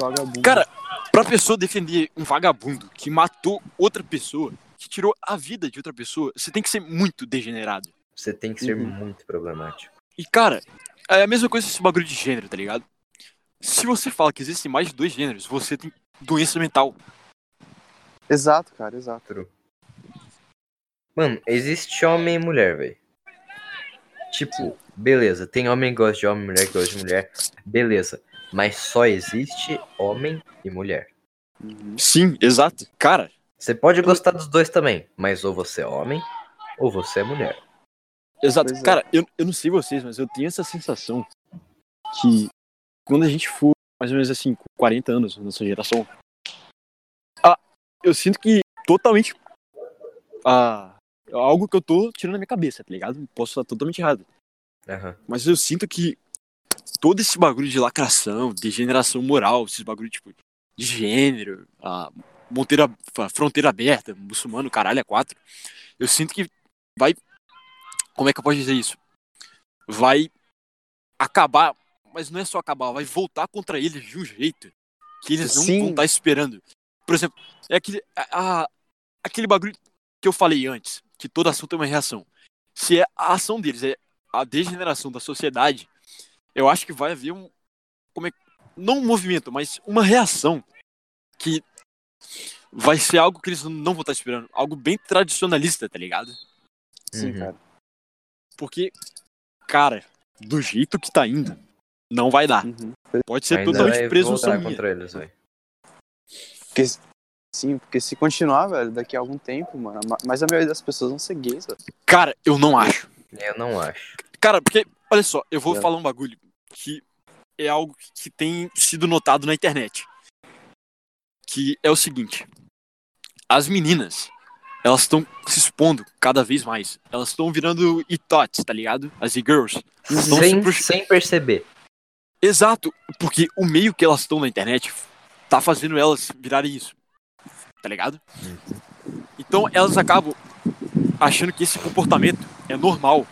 Vagabundo. Cara, pra pessoa defender um vagabundo que matou outra pessoa, que tirou a vida de outra pessoa, você tem que ser muito degenerado. Você tem que ser Uhum. muito problemático. E, cara, é a mesma coisa esse bagulho de gênero, tá ligado? Se você fala que existem mais de dois gêneros, você tem doença mental. Exato, cara, exato. Mano, existe homem e mulher, velho. Tipo, beleza, tem homem que gosta de homem, mulher que gosta de mulher. Beleza. Mas só existe homem e mulher. Sim, exato. Cara, Você pode gostar dos dois também, mas ou você é homem ou você é mulher. Exato. É. Cara, eu, eu não sei vocês, mas eu tenho essa sensação que quando a gente for, mais ou menos assim, com 40 anos, nessa geração, ah, eu sinto que totalmente. Ah, algo que eu tô tirando da minha cabeça, tá ligado? Posso estar totalmente errado. Aham. Mas eu sinto que todo esse bagulho de lacração, degeneração moral, esses bagulho tipo de gênero, a monteira, a fronteira aberta, muçulmano, caralho, é quatro. Eu sinto que vai. Como é que eu posso dizer isso? Vai acabar, mas não é só acabar, vai voltar contra eles de um jeito que eles não Sim. vão estar esperando. Por exemplo, é aquele, a, a- aquele bagulho que eu falei antes, que toda ação tem uma reação. Se é a ação deles é a degeneração da sociedade, eu acho que vai haver um. Como é, não um movimento, mas uma reação que vai ser algo que eles não vão estar esperando. Algo bem tradicionalista, tá ligado? Sim, Uhum. cara. Porque, cara, do jeito que tá indo, não vai dar. Uhum. Pode ser Ainda totalmente presunção contra eles, velho. Porque, sim, porque se continuar, velho, daqui a algum tempo, mano, ma- mas a maioria das pessoas vão ser gays, velho. Cara, eu não acho. Eu não acho. Cara, porque, olha só, eu vou É. falar um bagulho que é algo que tem sido notado na internet. Que é o seguinte: as meninas, elas estão se expondo cada vez mais. Elas estão virando e-tots, tá ligado? As e-girls. Sem, se sem perceber. Exato, porque o meio que elas estão na internet tá fazendo elas virarem isso. Tá ligado? Então elas acabam achando que esse comportamento é normal.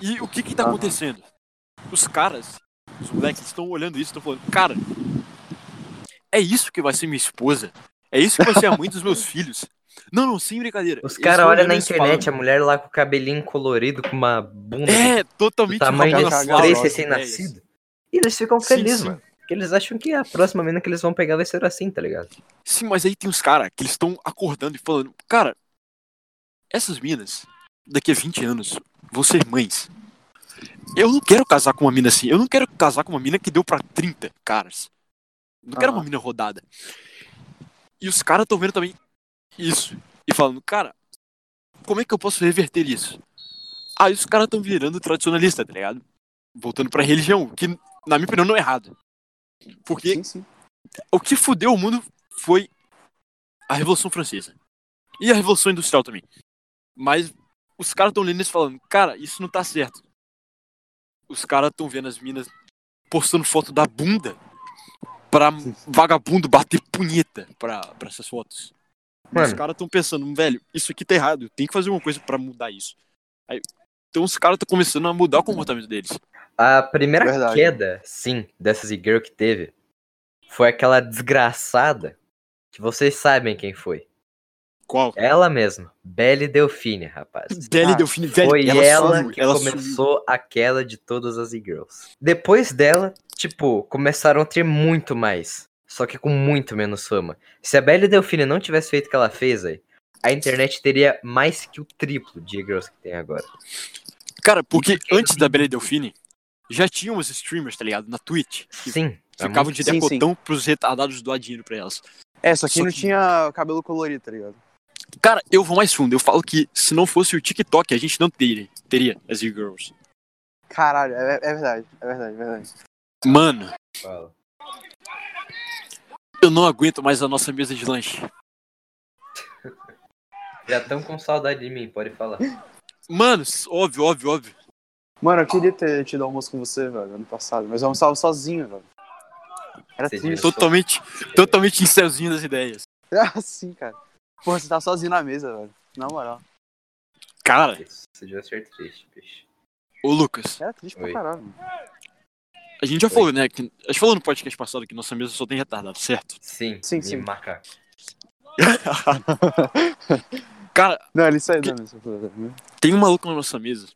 E o que que tá acontecendo? Os caras, os moleques estão olhando isso e estão falando, cara, é isso que vai ser minha esposa? É isso que vai ser a mãe dos meus filhos? Não, não, sem brincadeira. Os caras olham na internet falam, a mulher lá com o cabelinho colorido, com uma bunda É, totalmente tamanho fora três recém-nascidos. E eles ficam Sim, felizes, sim. mano. Porque eles acham que a próxima mina que eles vão pegar vai ser assim, tá ligado? Sim, mas aí tem uns caras que eles estão acordando e falando, cara, essas minas, daqui a 20 anos, vão ser mães. Eu não quero casar com uma mina assim. Eu não quero casar com uma mina que deu pra 30 caras. Não quero Aham. uma mina rodada. E os caras estão vendo também isso. E falando, cara, como é que eu posso reverter isso? Aí os caras estão virando tradicionalista, tá ligado? Voltando pra religião, que na minha opinião não é errado. Porque Sim, sim. o que fudeu o mundo foi a Revolução Francesa. E a Revolução Industrial também. Mas os caras estão lendo isso falando, cara, isso não tá certo. Os caras estão vendo as minas postando foto da bunda pra vagabundo bater punheta pra, pra essas fotos. Os Mano. caras estão pensando, velho, isso aqui tá errado, tem que fazer uma coisa pra mudar isso. Aí, então os caras estão começando a mudar o comportamento deles. A primeira Verdade. queda, sim, dessas e-girl que teve foi aquela desgraçada que vocês sabem quem foi. Qual? Ela mesma, Belle Delfine, rapaz. Belle Ah, Delfine, velho, Foi ela, ela, sumiu, que ela sumiu. começou a queda de todas as e-girls. Depois dela, tipo, começaram a ter muito mais. Só que com muito menos fama. Se a Belle Delfine não tivesse feito o que ela fez aí, a internet teria mais que o triplo de e-girls que tem agora. Cara, porque antes da Belle Delfine, já tinham os streamers, tá ligado? Na Twitch. Que Sim. ficavam muito- de Sim, sim. decotão pros retardados doar dinheiro pra elas. É, só que Só não que- tinha cabelo colorido, tá ligado? Cara, eu vou mais fundo. Eu falo que se não fosse o TikTok, a gente não teria, teria as e-girls. Caralho, é, é verdade, é verdade, é verdade. Mano, Fala. Eu não aguento mais a nossa mesa de lanche. Já estão com saudade de mim, pode falar. Mano, óbvio, óbvio, óbvio. Mano, eu queria ter tido almoço com você, velho, ano passado, mas eu almoçava sozinho, velho. Era triste. Totalmente, totalmente incelzinho das ideias. Ah, sim, cara. Porra, você tá sozinho na mesa, velho. Na moral. Cara, Isso devia ser triste, bicho. ô Lucas, Era triste pra Oi. caralho. mano. A gente já Oi. falou, né? Que, a gente falou no podcast passado que nossa mesa só tem retardado, certo? Sim, Sim, sim. macaco. Cara, Não, ele saiu da mesa. né? tem um maluco na nossa mesa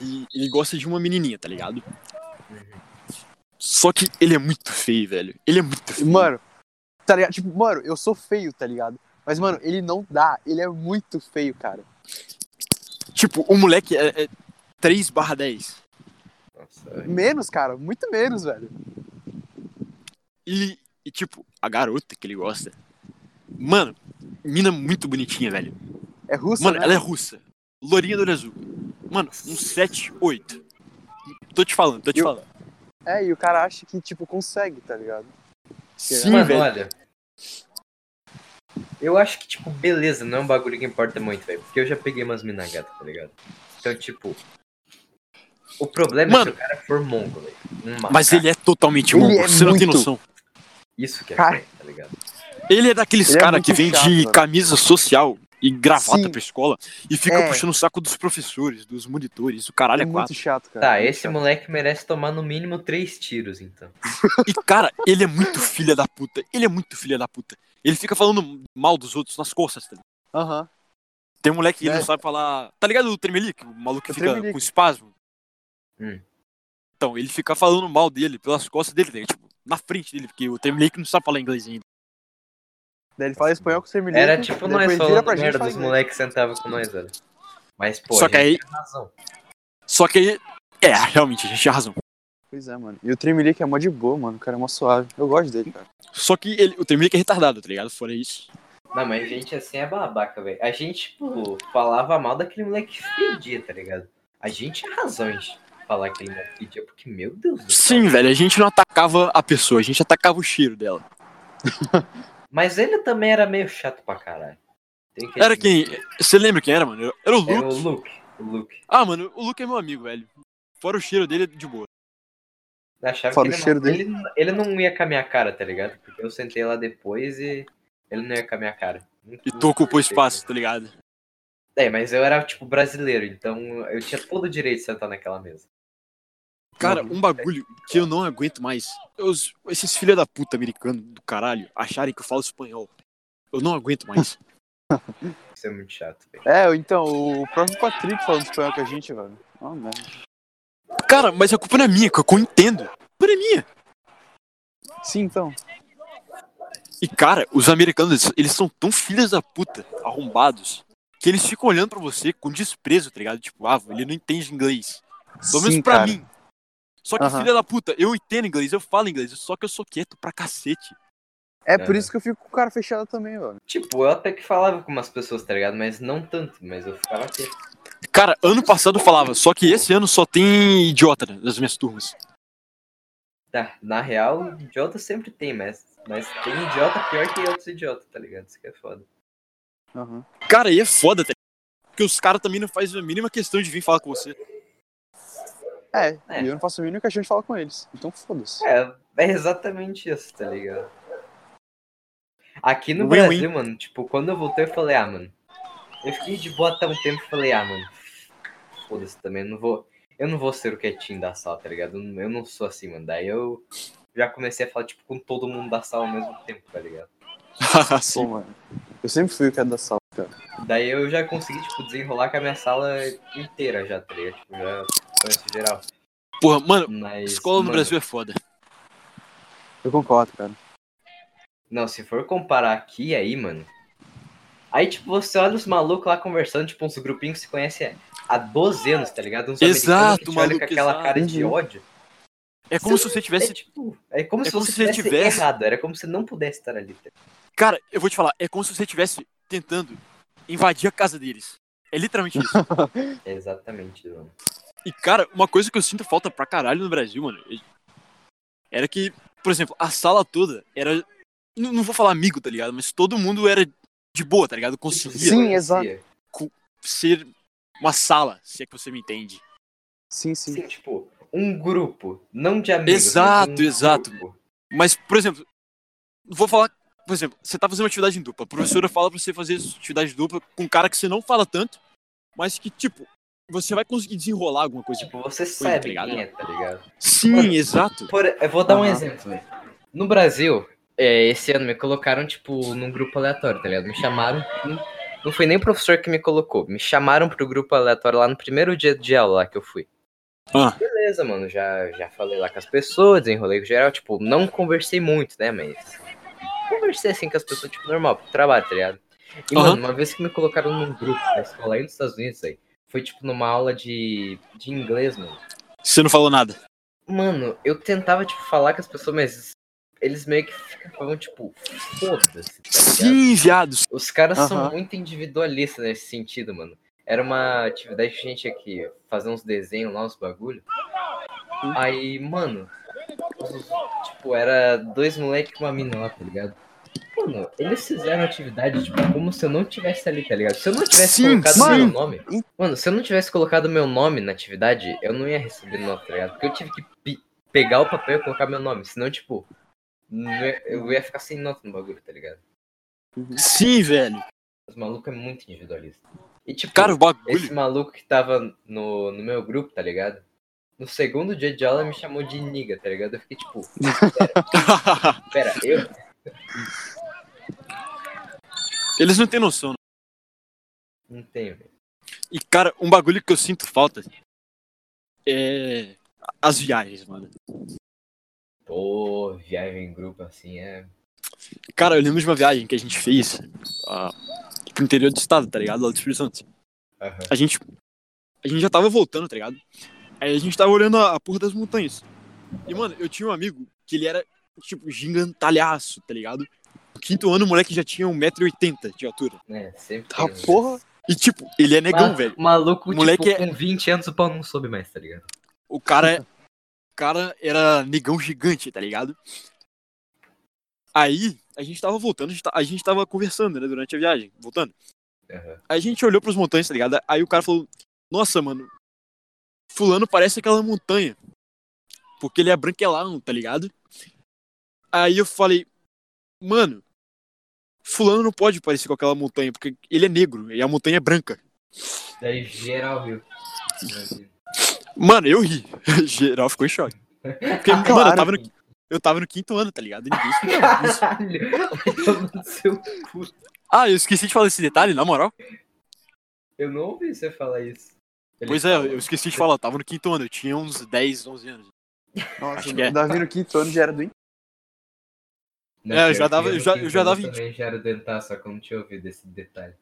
e ele gosta de uma menininha, tá ligado? Uhum. Só que ele é muito feio, velho. Ele é muito feio. Mano, tá ligado? Tipo, mano, eu sou feio, tá ligado? Mas, mano, ele não dá. Ele é muito feio, cara. Tipo, o moleque é, é 3 barra 10. Nossa. Menos, cara. Muito menos, velho. E, e, tipo, a garota que ele gosta. Mano, mina muito bonitinha, velho. É russo, Mano, né? ela é russa. Lourinha do olho azul. Mano, um 7, 8. Tô te falando, tô te Eu- falando. É, e o cara acha que, tipo, consegue, tá ligado? Sim, Mano, velho. olha. Eu acho que, tipo, beleza, não é um bagulho que importa muito, velho. Porque eu já peguei umas mina gata, tá ligado? Então, tipo. O problema Mano. é se o cara for mongo, velho. Mas macaco. ele é totalmente Ele mongo, é você não tem muito. noção. Isso que é Cara. tá ligado? Ele é daqueles Ele é cara muito que vem chato, de velho. camisa social e gravata Sim. pra escola e fica É. puxando o saco dos professores, dos monitores, o caralho É é muito quatro. chato, cara. Tá, Muito esse chato. moleque merece tomar no mínimo três tiros, então. E, cara, ele é muito filha da puta. Ele é muito filha da puta. Ele fica falando mal dos outros nas costas, tá ligado? Aham. Tem um moleque que ele É. não sabe falar. Tá ligado o Tremelique? O maluco que O fica Tremelique. com espasmo. Hum. Então, ele fica falando mal dele pelas costas dele, ligado? Tipo, na frente dele, porque o Tremelique não sabe falar inglês ainda. Daí ele fala espanhol com o Terminator. Era tipo nós falando pra gente merda inglês. moleques que sentavam com nós, velho. Mas, pô, Só a que gente aí-. Só que aí. É, realmente, a gente tinha razão. Pois é, mano. E o Tremelique é mó de boa, mano. O cara é mó suave. Eu gosto dele, cara. Só que ele, o Tremelique é retardado, tá ligado? Fora isso. Não, mas gente assim é babaca, velho. A gente, tipo, falava mal daquele moleque que fedia, tá ligado? A gente tinha razão em falar que aquele moleque fedia, porque, meu Deus do céu. Sim, velho, a gente não atacava a pessoa, a gente atacava o cheiro dela. Mas ele também era meio chato pra caralho. Que Era quem. Você lembra quem era, mano? Era o Era Luke. o Luke. O Luke. Ah, mano, o Luke é meu amigo, velho. Fora o cheiro dele, de boa. Achava Fora que o ele, cheiro não, ele, ele não ia com a minha cara, tá ligado? Porque eu sentei lá depois e ele não ia com a minha cara. E tu ocupou espaço, tá ligado? É, mas eu era, tipo, brasileiro, então eu tinha todo o direito de sentar naquela mesa. Cara, um bagulho que eu não aguento mais. Os, esses filha da puta americanos do caralho acharem que eu falo espanhol. Eu não aguento mais. Isso é muito chato, velho. É, então, o próprio Patrick falando espanhol com a gente, velho. Oh, merda. Cara, mas a culpa não é minha, que eu entendo. A culpa não é minha. Sim, então. E, cara, os americanos, eles são tão filhas da puta, arrombados, que eles ficam olhando pra você com desprezo, tá ligado? Tipo, ah, ele não entende inglês. Pelo menos Sim, pra cara. mim. Só que, Aham. filha da puta, eu entendo inglês, eu falo inglês, só que eu sou quieto pra cacete. É por É. isso que eu fico com o cara fechado também, velho. Tipo, eu até que falava com umas pessoas, tá ligado? Mas não tanto, mas eu ficava aqui. Cara, ano passado eu falava, só que esse ano só tem idiota né, nas minhas turmas. Tá, na real, idiota sempre tem, mas, mas tem idiota pior que outros idiotas, tá ligado? Isso que é foda. Aham. Cara, e é foda, tá ligado? Porque os caras também não fazem a mínima questão de vir falar com você. É, É. e eu não faço a mínima questão de falar com eles. Então foda-se. É, é exatamente isso, tá ligado? Aqui no Win-win. Brasil, mano, tipo, quando eu voltei, eu falei, ah, mano. Eu fiquei de boa até um tempo e falei, ah, mano. Foda-se também, eu não vou. Eu não vou ser o quietinho da sala, tá ligado? Eu não- Eu não sou assim, mano. Daí eu já comecei a falar, tipo, com todo mundo da sala ao mesmo tempo, tá ligado? Sim. mano. Eu sempre fui o cara da sala, cara. Daí eu já consegui, tipo, desenrolar com a minha sala inteira já, tá ligado? Tipo, já conheço geral. Porra, mano, Mas. escola no mano, Brasil é foda. Eu concordo, cara. Não, se for comparar aqui aí, mano. Aí, tipo, você olha os malucos lá conversando, tipo, uns grupinhos que você conhece há 12 anos, tá ligado? Uns Exato, que maluco, com aquela exato. cara de ódio. É como Você- se você tivesse. É, tipo, é como é se como você se você tivesse errado, era como se não pudesse estar ali. tá Cara, eu vou te falar, é como se você estivesse tentando invadir a casa deles. É literalmente isso. É exatamente, mano. E, cara, uma coisa que eu sinto falta pra caralho no Brasil, mano, era que, por exemplo, a sala toda era. Não, não vou falar amigo, tá ligado? Mas todo mundo era de boa, tá ligado? Conseguia Sim, exato. ser uma sala, se é que você me entende. Sim, sim. Sim, tipo, um grupo, não de amigos. Exato, um exato. grupo. Mas, por exemplo, vou falar. Por exemplo, você tá fazendo uma atividade em dupla. A professora fala pra você fazer atividade em dupla com um cara que você não fala tanto, mas que, tipo, você vai conseguir desenrolar alguma coisa. Tipo, você tá sabe ligado? quem é, tá ligado? Sim, Mano, exato. Por, eu vou dar um exemplo. No Brasil, é, esse ano me colocaram, tipo, num grupo aleatório, tá ligado? Me chamaram. Não, foi nem o professor que me colocou. Me chamaram pro grupo aleatório lá no primeiro dia de aula lá que eu fui. Ah. Beleza, mano. Já, já falei lá com as pessoas, desenrolei com geral. Tipo, não conversei muito, né? Mas. Conversei assim com as pessoas, tipo, normal, pro trabalho, tá ligado? E, Aham. mano, uma vez que me colocaram num grupo da escola aí nos Estados Unidos aí, foi tipo numa aula de, de inglês, mano. Você não falou nada. Mano, eu tentava, tipo, falar com as pessoas, mas eles meio que ficavam, tipo, foda-se, tá? Sim, viados. Os caras são muito individualistas nesse sentido, mano. Era uma atividade que a gente aqui fazer uns desenhos lá, uns bagulho. Aí, mano, tipo, era dois moleques com uma mina lá, tá ligado? Mano, eles fizeram atividade, tipo, como se eu não tivesse ali, tá ligado? Se eu não tivesse Sim, colocado sim. meu nome. Mano, se eu não tivesse colocado meu nome na atividade, eu não ia receber nota, tá ligado? Porque eu tive que pe- pegar o papel e colocar meu nome. Senão, tipo, não ia- eu ia ficar sem nota no bagulho, tá ligado? Sim, velho. Os malucos é muito individualista. E tipo, Cara, esse maluco que tava no, no meu grupo, tá ligado? No segundo dia de aula me chamou de niga, tá ligado? Eu fiquei tipo, pera, eu? Eles não têm noção. Não tenho, velho. E, cara, um bagulho que eu sinto falta é as viagens, mano. Pô, viagem em grupo assim é. Cara, eu lembro de uma viagem que a gente fez ah, pro interior do estado, tá ligado? Lá do Espírito Santo. Aham. A gente, a gente já tava voltando, tá ligado? Aí a gente tava olhando a, a porra das montanhas. E, mano, eu tinha um amigo que ele era, tipo, gigantalhaço, tá ligado? No quinto ano, o moleque já tinha 1,80m de altura. É, sempre Tá tem, né? porra. E, tipo, ele é negão, Ma- velho. Maluco, Moleque tipo, é- com 20 anos o pau não soube mais, tá ligado? O cara, é- o cara era negão gigante, tá ligado? Aí, a gente tava voltando, a gente tava conversando, né, durante a viagem, voltando. Aham. Aí a gente olhou pras montanhas, tá ligado? Aí o cara falou: Nossa, mano, Fulano parece aquela montanha. Porque ele é branquelão, tá ligado? Aí eu falei: Mano, Fulano não pode parecer com aquela montanha, porque ele é negro e a montanha é branca. Daí geral viu. Mano, eu ri. Geral ficou em choque. Porque, mano, eu claro. tava, no, eu tava no quinto ano, tá ligado? E ninguém esperava isso. Caralho. Ah, eu esqueci de falar esse detalhe, na moral. Eu não ouvi você falar isso. Ele Pois é, eu esqueci de falar, eu tava no quinto ano, eu tinha uns 10, 11 anos. Nossa, Acho que é. Davi no quinto ano já era do É, eu já dava- eu já- eu já dava também já era dentar, só que eu não tinha ouvido esse detalhe.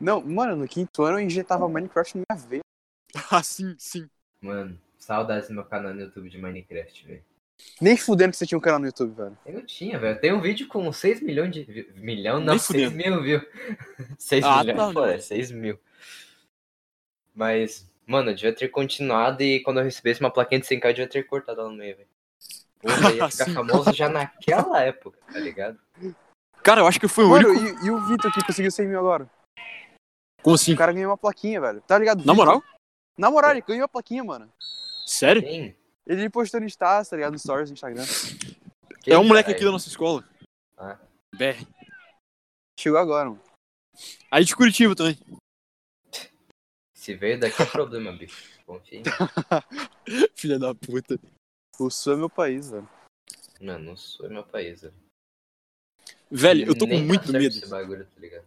Não, mano, no quinto ano eu injetava Minecraft na minha veia. Ah, sim, sim. Mano, saudades do meu canal no YouTube de Minecraft, velho. Nem fudendo que você tinha um canal no YouTube, velho. Eu não tinha, velho. Tem um vídeo com 6 milhões de. Milhão? Não, Nem 6 fudendo. mil, viu? 6 Ah, milhões, tá, pô, é 6 mil. Mas, mano, eu devia ter continuado e quando eu recebesse uma plaquinha de 100k, eu devia ter cortado ela no meio, velho. Ia ficar famoso já naquela época, tá ligado? Cara, eu acho que eu fui o Mano, único. e, e o Vitor que conseguiu 100 mil agora? Como assim? O cara ganhou uma plaquinha, velho. Tá ligado? Na moral? Na moral, ele ganhou a plaquinha, mano. Sério? Quem? Ele postou no Stars, tá ligado? No Stories no Instagram. Quem, É um moleque caralho? aqui da nossa escola. Ah. BR. Chegou agora, mano. Aí de Curitiba também. Se veio daqui é problema, bicho. Confia. Filha da puta. O Sul é meu país, velho. Mano, não sou meu país, velho. Velho, eu tô com Nem muito tá medo. Esse bagulho, tá ligado?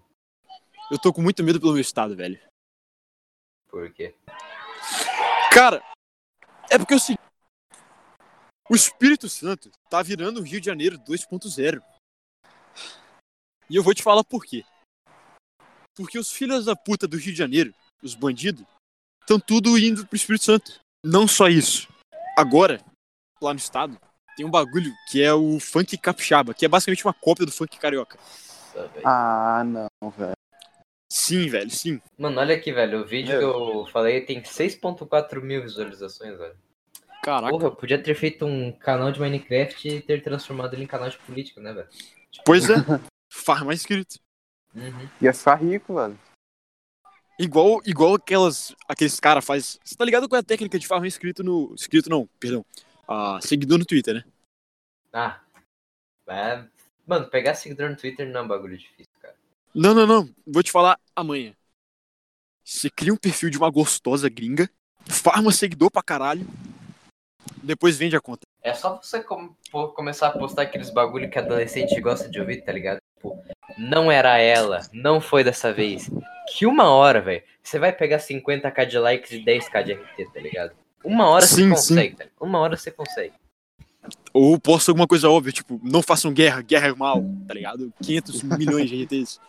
Eu tô com muito medo pelo meu estado, velho. Por quê? Cara, é porque eu sei. O Espírito Santo tá virando o Rio de Janeiro 2.0. E eu vou te falar por quê. Porque os filhos da puta do Rio de Janeiro, os bandidos, estão tudo indo pro Espírito Santo. Não só isso. Agora, lá no estado, tem um bagulho que é o funk capixaba, que é basicamente uma cópia do funk carioca. Nossa. Ah, não, velho. Sim, velho, sim. Mano, olha aqui, velho. O vídeo É. que eu falei tem 6.4 mil visualizações, velho. Caraca. Porra, eu podia ter feito um canal de Minecraft e ter transformado ele em canal de política, né, velho? Pois é. Faz mais inscrito. Uhum. Ia ficar rico, velho. Igual, igual aquelas, aqueles caras faz. Você tá ligado qual é a técnica de farmar inscrito no. Inscrito não, perdão. Ah, seguidor no Twitter, né? Ah. É... Mano, pegar seguidor no Twitter não é um bagulho difícil, cara. Não, não, não. Vou te falar amanhã. Você cria um perfil de uma gostosa gringa, farma seguidor pra caralho, depois vende a conta. É só você com- começar a postar aqueles bagulho que adolescente gosta de ouvir, tá ligado? Tipo, não era ela, não foi dessa vez. Que uma hora, velho, você vai pegar 50k de likes e 10k de RT, tá ligado? Uma hora Sim, você consegue, tá? Uma hora você consegue. Ou posta alguma coisa óbvia, tipo, não façam guerra, guerra é mal, tá ligado? 500 milhões de RTs.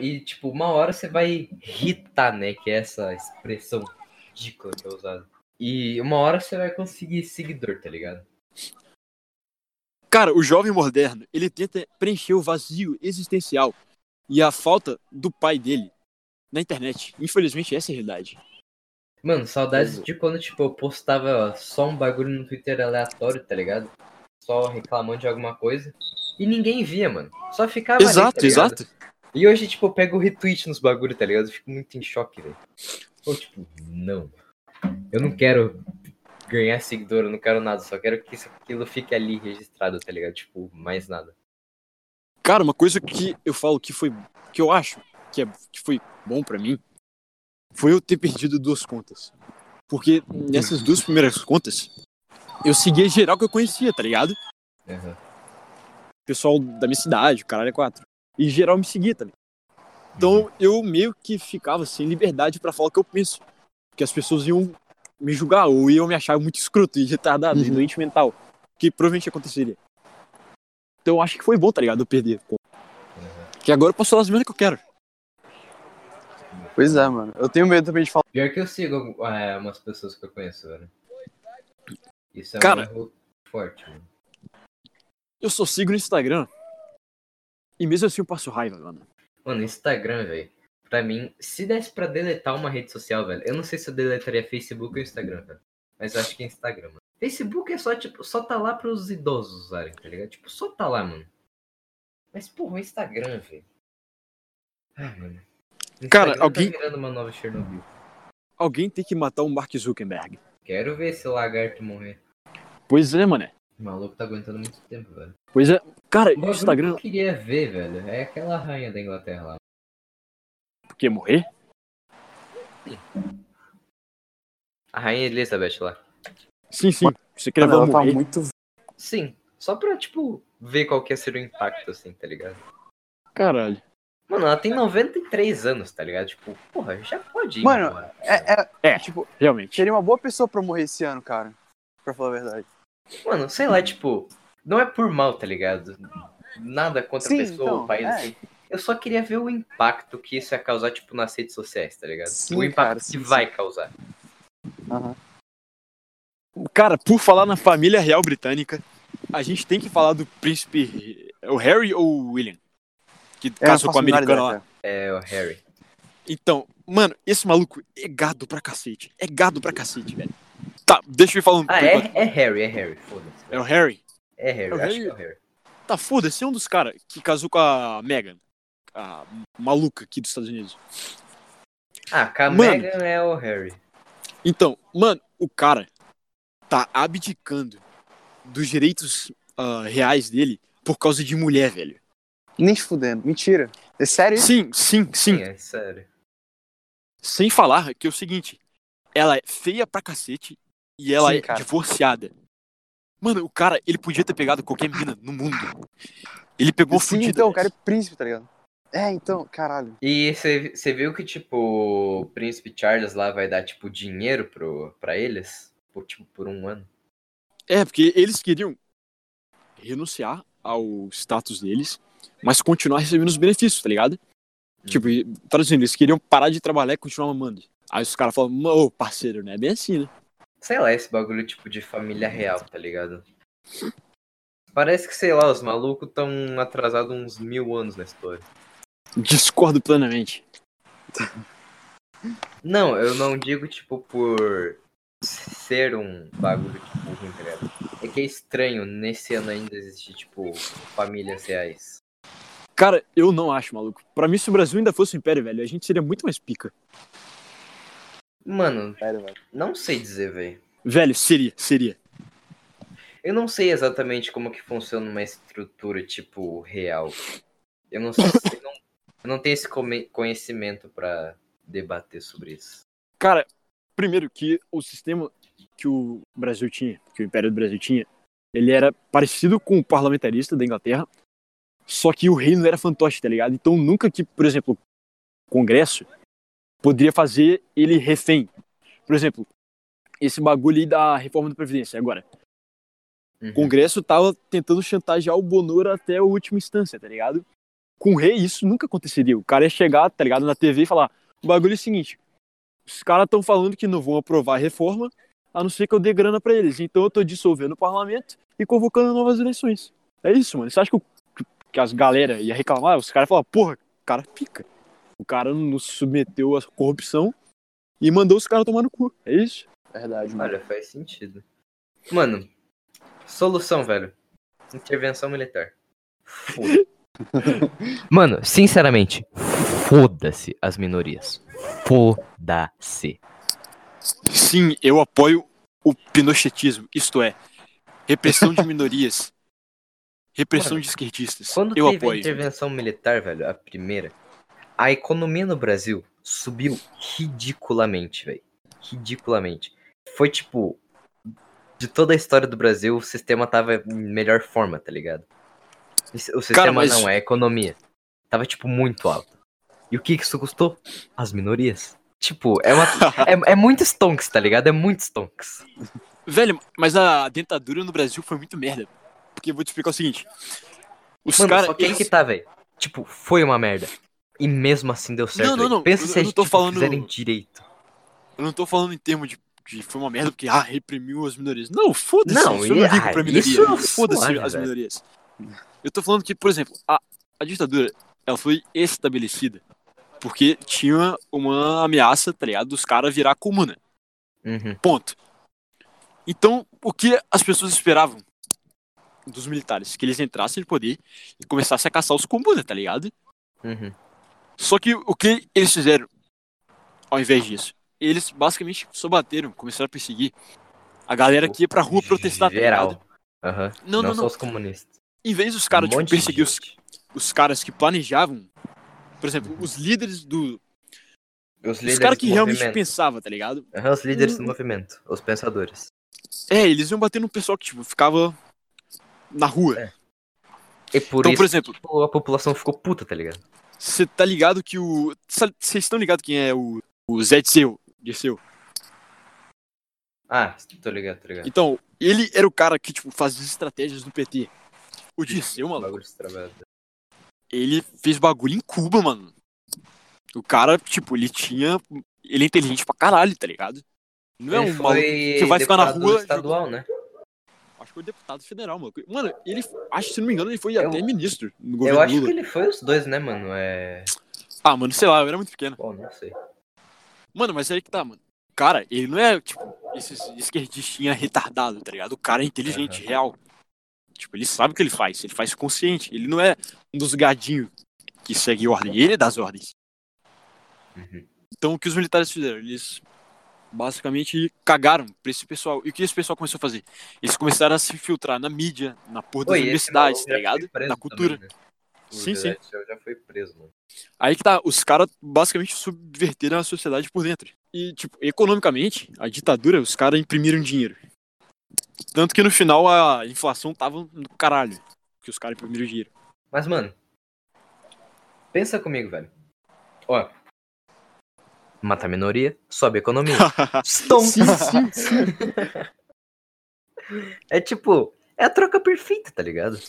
E, tipo, uma hora você vai irritar, né? Que é essa expressão ridícula que é usada. E uma hora você vai conseguir seguidor, tá ligado? Cara, o jovem moderno, ele tenta preencher o vazio existencial e a falta do pai dele na internet. Infelizmente, essa é a realidade. Mano, saudades de quando, tipo, eu postava só um bagulho no Twitter aleatório, tá ligado? Só reclamando de alguma coisa. E ninguém via, mano. Só ficava ali, exato, tá ligado? exato. E hoje, tipo, eu pego o retweet nos bagulho, tá ligado? Eu fico muito em choque, velho. Ou, tipo, não. Eu não quero ganhar seguidor, eu não quero nada. Só quero que isso, aquilo fique ali registrado, tá ligado? Tipo, mais nada. Cara, uma coisa que eu falo que foi. que eu acho que, é, que foi bom pra mim foi eu ter perdido duas contas. Porque nessas duas primeiras contas, eu seguia geral que eu conhecia, tá ligado? Aham. Pessoal da minha cidade, o caralho é quatro. E geral me seguia, ligado? Então eu meio que ficava sem liberdade pra falar o que eu penso. Porque as pessoas iam me julgar ou iam me achar muito escroto e retardado e Uhum. doente mental. Que provavelmente aconteceria. Então eu acho que foi bom, tá ligado? Eu perder. pô. Que agora eu posso falar as merdas que eu quero. Pois é, mano. Eu tenho medo também de falar. Pior que eu sigo é, umas pessoas que eu conheço, velho. Isso é Cara. um erro forte, mano. Eu só sigo no Instagram. E mesmo assim eu passo raiva, mano. Mano, Instagram, velho. Pra mim, se desse pra deletar uma rede social, velho, eu não sei se eu deletaria Facebook ou Instagram, velho. Mas eu acho que é Instagram, mano. Facebook é só, tipo, só tá lá pros idosos usarem, tá ligado? Tipo, só tá lá, mano. Mas, porra, o Instagram, velho. Ah, mano. O Cara, Instagram alguém- Tá virando uma nova Chernobyl. Alguém tem que matar o Mark Zuckerberg. Quero ver esse lagarto morrer. Pois é, mané. O maluco tá aguentando muito tempo, velho. Pois é. Cara, O Instagram. eu queria ver, velho, é aquela rainha da Inglaterra lá. Por que morrer? A rainha Elizabeth lá. Sim, sim. Você quer ela tá morrer. muito. Sim, só pra, tipo, ver qual que ia ser o impacto, assim, tá ligado? Caralho. Mano, ela tem 93 anos, tá ligado? Tipo, porra, já pode ir Mano, embora. É, é, É. tipo, Realmente. seria uma boa pessoa pra morrer esse ano, cara. Pra falar a verdade. Mano, sei lá, tipo, não é por mal, tá ligado? Nada contra Sim, a pessoa, então, o país, é. assim. Eu só queria ver o impacto que isso ia causar, tipo, nas redes sociais, tá ligado? Sim, o impacto cara, que sim, vai causar. Aham. Cara, por falar na família real britânica, a gente tem que falar do príncipe. O Harry ou o William? Que não casou com a americana lá. cara. É o Harry. Então, mano, esse maluco é gado pra cacete. É gado pra cacete, velho. Tá, deixa eu ir falando. Ah, é, é Harry, é Harry, foda-se. É o Harry. É Harry, É o eu acho Harry? que é o Harry. Tá, foda-se, é um dos caras que casou com a Meghan. A maluca aqui dos Estados Unidos. Ah, com a Mano. Meghan é o Harry. Então, mano, o cara tá abdicando dos direitos ah, reais dele por causa de mulher, velho. Nem se fudendo. Mentira. É sério sim, sim. Sim, é sério. Sem falar que é o seguinte, ela é feia pra cacete e ela Sim, é cara. divorciada. Mano, o cara, ele podia ter pegado qualquer mina no mundo. Ele pegou Sim, fudida. então, o cara é príncipe, tá ligado? É, então, caralho. E você viu que, tipo, o príncipe Charles lá vai dar, tipo, dinheiro pro, pra eles? Por, tipo, por um ano. É, porque eles queriam renunciar ao status deles, mas continuar recebendo os benefícios, tá ligado? Tipo, e- traduzindo, eles queriam parar de trabalhar e continuar mamando. Aí os caras falam, ô, parceiro, não é bem assim, né? Sei lá, esse bagulho, tipo, de família real, tá ligado? Parece que, sei lá, os malucos tão atrasados uns mil anos na história. Discordo plenamente. Não, eu não digo, tipo, por ser um bagulho, tipo, ruim, tá ligado? É que é estranho nesse ano ainda existir, tipo, famílias reais. Cara, eu não acho, maluco. Pra mim, se o Brasil ainda fosse um império, velho, a gente seria muito mais pica. Mano, não sei dizer, velho. Velho, seria, seria. Eu não sei exatamente como que funciona uma estrutura, tipo, real. Eu não sei eu não, eu não tenho esse conhecimento pra debater sobre isso. Cara, primeiro que o sistema que o Brasil tinha, que o Império do Brasil tinha, ele era parecido com o parlamentarista da Inglaterra, só que o reino era fantoche, tá ligado? Então nunca que, por exemplo, o Congresso poderia fazer ele refém. Por exemplo, esse bagulho aí da reforma da Previdência. Agora, Uhum. o Congresso tava tentando chantagear o Bonoro até a última instância, tá ligado? Com o rei, isso nunca aconteceria. O cara ia chegar, tá ligado, na TV e falar: o bagulho é o seguinte, os caras estão falando que não vão aprovar a reforma, a não ser que eu dê grana pra eles. Então eu tô dissolvendo o parlamento e convocando novas eleições. É isso, mano. Você acha que, o- que as galera ia reclamar? Os caras falavam, porra, o cara pica. O cara não se submeteu à corrupção e mandou os caras tomar no cu. É isso? Verdade, mano. Olha, faz sentido. Mano, solução, velho. Intervenção militar. Foda. Mano, sinceramente, foda-se as minorias. Foda-se. Sim, eu apoio o pinochetismo, isto é, repressão de minorias, repressão Mano, de esquerdistas. Quando eu teve a apoio. intervenção militar, velho, a primeira, a economia no Brasil subiu ridiculamente, velho. Ridiculamente. Foi tipo. De toda a história do Brasil, o sistema tava em melhor forma, tá ligado? O sistema Cara, mas- não, é a economia. Tava, tipo, muito alto. E o que que isso custou? As minorias. Tipo, é uma. é, é muito stonks, tá ligado? É muito stonks. Velho, mas a dentadura no Brasil foi muito merda. Porque eu vou te explicar o seguinte. Os caras. só quem que tá, velho? Tipo, foi uma merda. E mesmo assim deu certo. Não, não, não, Pensa eu- se eu tô tipo, falando- fizerem direito. Eu não tô falando em termos de, de foi uma merda porque, ah, reprimiu as minorias. Não, foda-se. Não, eu e- não ligo ah, pra minoria. isso é Foda-se as velho. minorias. Eu tô falando que, por exemplo, a, a ditadura, ela foi estabelecida porque tinha uma ameaça, tá ligado, dos caras virar comuna. Uhum. Ponto. Então, o que as pessoas esperavam dos militares? Que eles entrassem de poder e começassem a caçar os comunas, tá ligado? Uhum. Só que o que eles fizeram ao invés disso? Eles basicamente só bateram, começaram a perseguir a galera que ia pra rua protestar, tá Geral. ligado? Aham. Não, não, só não. os comunistas. Em vez dos caras Um tipo, perseguir os, os caras que planejavam, por exemplo, Uhum. os líderes do. Os Os caras que realmente movimento. pensavam, tá ligado? Aham, os líderes do movimento. Os pensadores. É, eles iam bater no pessoal que, tipo, ficava na rua. É. E por Então, isso por exemplo, tipo, a população ficou puta, tá ligado? você tá ligado que o. Vocês estão ligados quem é o, o Zé Disseu? Disseu? Ah, tô ligado, tô ligado. Então, ele era o cara que, tipo, fazia as estratégias do PT. O Disseu, maluco, de ele fez bagulho em Cuba, mano. O cara, tipo, ele tinha. Ele é inteligente pra caralho, tá ligado? Não é Ele um maluco que vai ficar na rua. estadual, né? Acho que foi deputado federal, mano. Mano, ele. Acho se não me engano, ele foi Eu- até ministro no Eu governo acho Lula. que ele foi os dois, né, mano? É. Ah, mano, sei lá, eu era muito pequeno. Bom, não sei. Mano, mas aí que tá, mano. Cara, ele não é, tipo, esses esquerdistinha retardado, tá ligado? O cara é inteligente, Aham. real. Tipo, ele sabe o que ele faz, ele faz consciente. Ele não é um dos gadinhos que segue ordem, ele é das ordens. Uhum. Então, o que os militares fizeram? Eles basicamente cagaram pra esse pessoal. E o que esse pessoal começou a fazer? Eles começaram a se filtrar na mídia, na porra das Oi, universidades, tá ligado? Na cultura. também, né? O Sim, sim. Já foi preso, mano. Aí que tá, os caras basicamente subverteram a sociedade por dentro. E, tipo, economicamente, a ditadura, os caras imprimiram dinheiro. Tanto que no final a inflação tava no caralho. Que os caras imprimiram dinheiro. Mas, mano, pensa comigo, velho. Ó. Mata a minoria, sobe a economia. Stom. sim, sim, sim. É tipo, é a troca perfeita, tá ligado?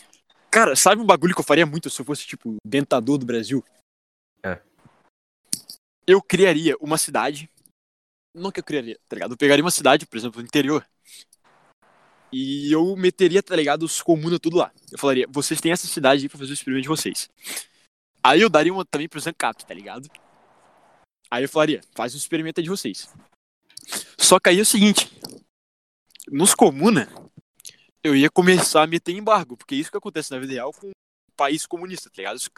Cara, sabe um bagulho que eu faria muito se eu fosse, tipo, dentador do Brasil? É. Eu criaria uma cidade. Não que eu criaria, tá ligado? Eu pegaria uma cidade, por exemplo, no interior. E eu meteria, tá ligado, os comunas tudo lá. Eu falaria, vocês têm essa cidade aí pra fazer o experimento de vocês. Aí eu daria uma também pro Zancap, tá ligado? Aí eu falaria, faz o experimento de vocês. Só que aí é o seguinte. Nos comuna, eu ia começar a meter embargo, porque é isso que acontece na vida real com um país comunista, tá ligado? Os,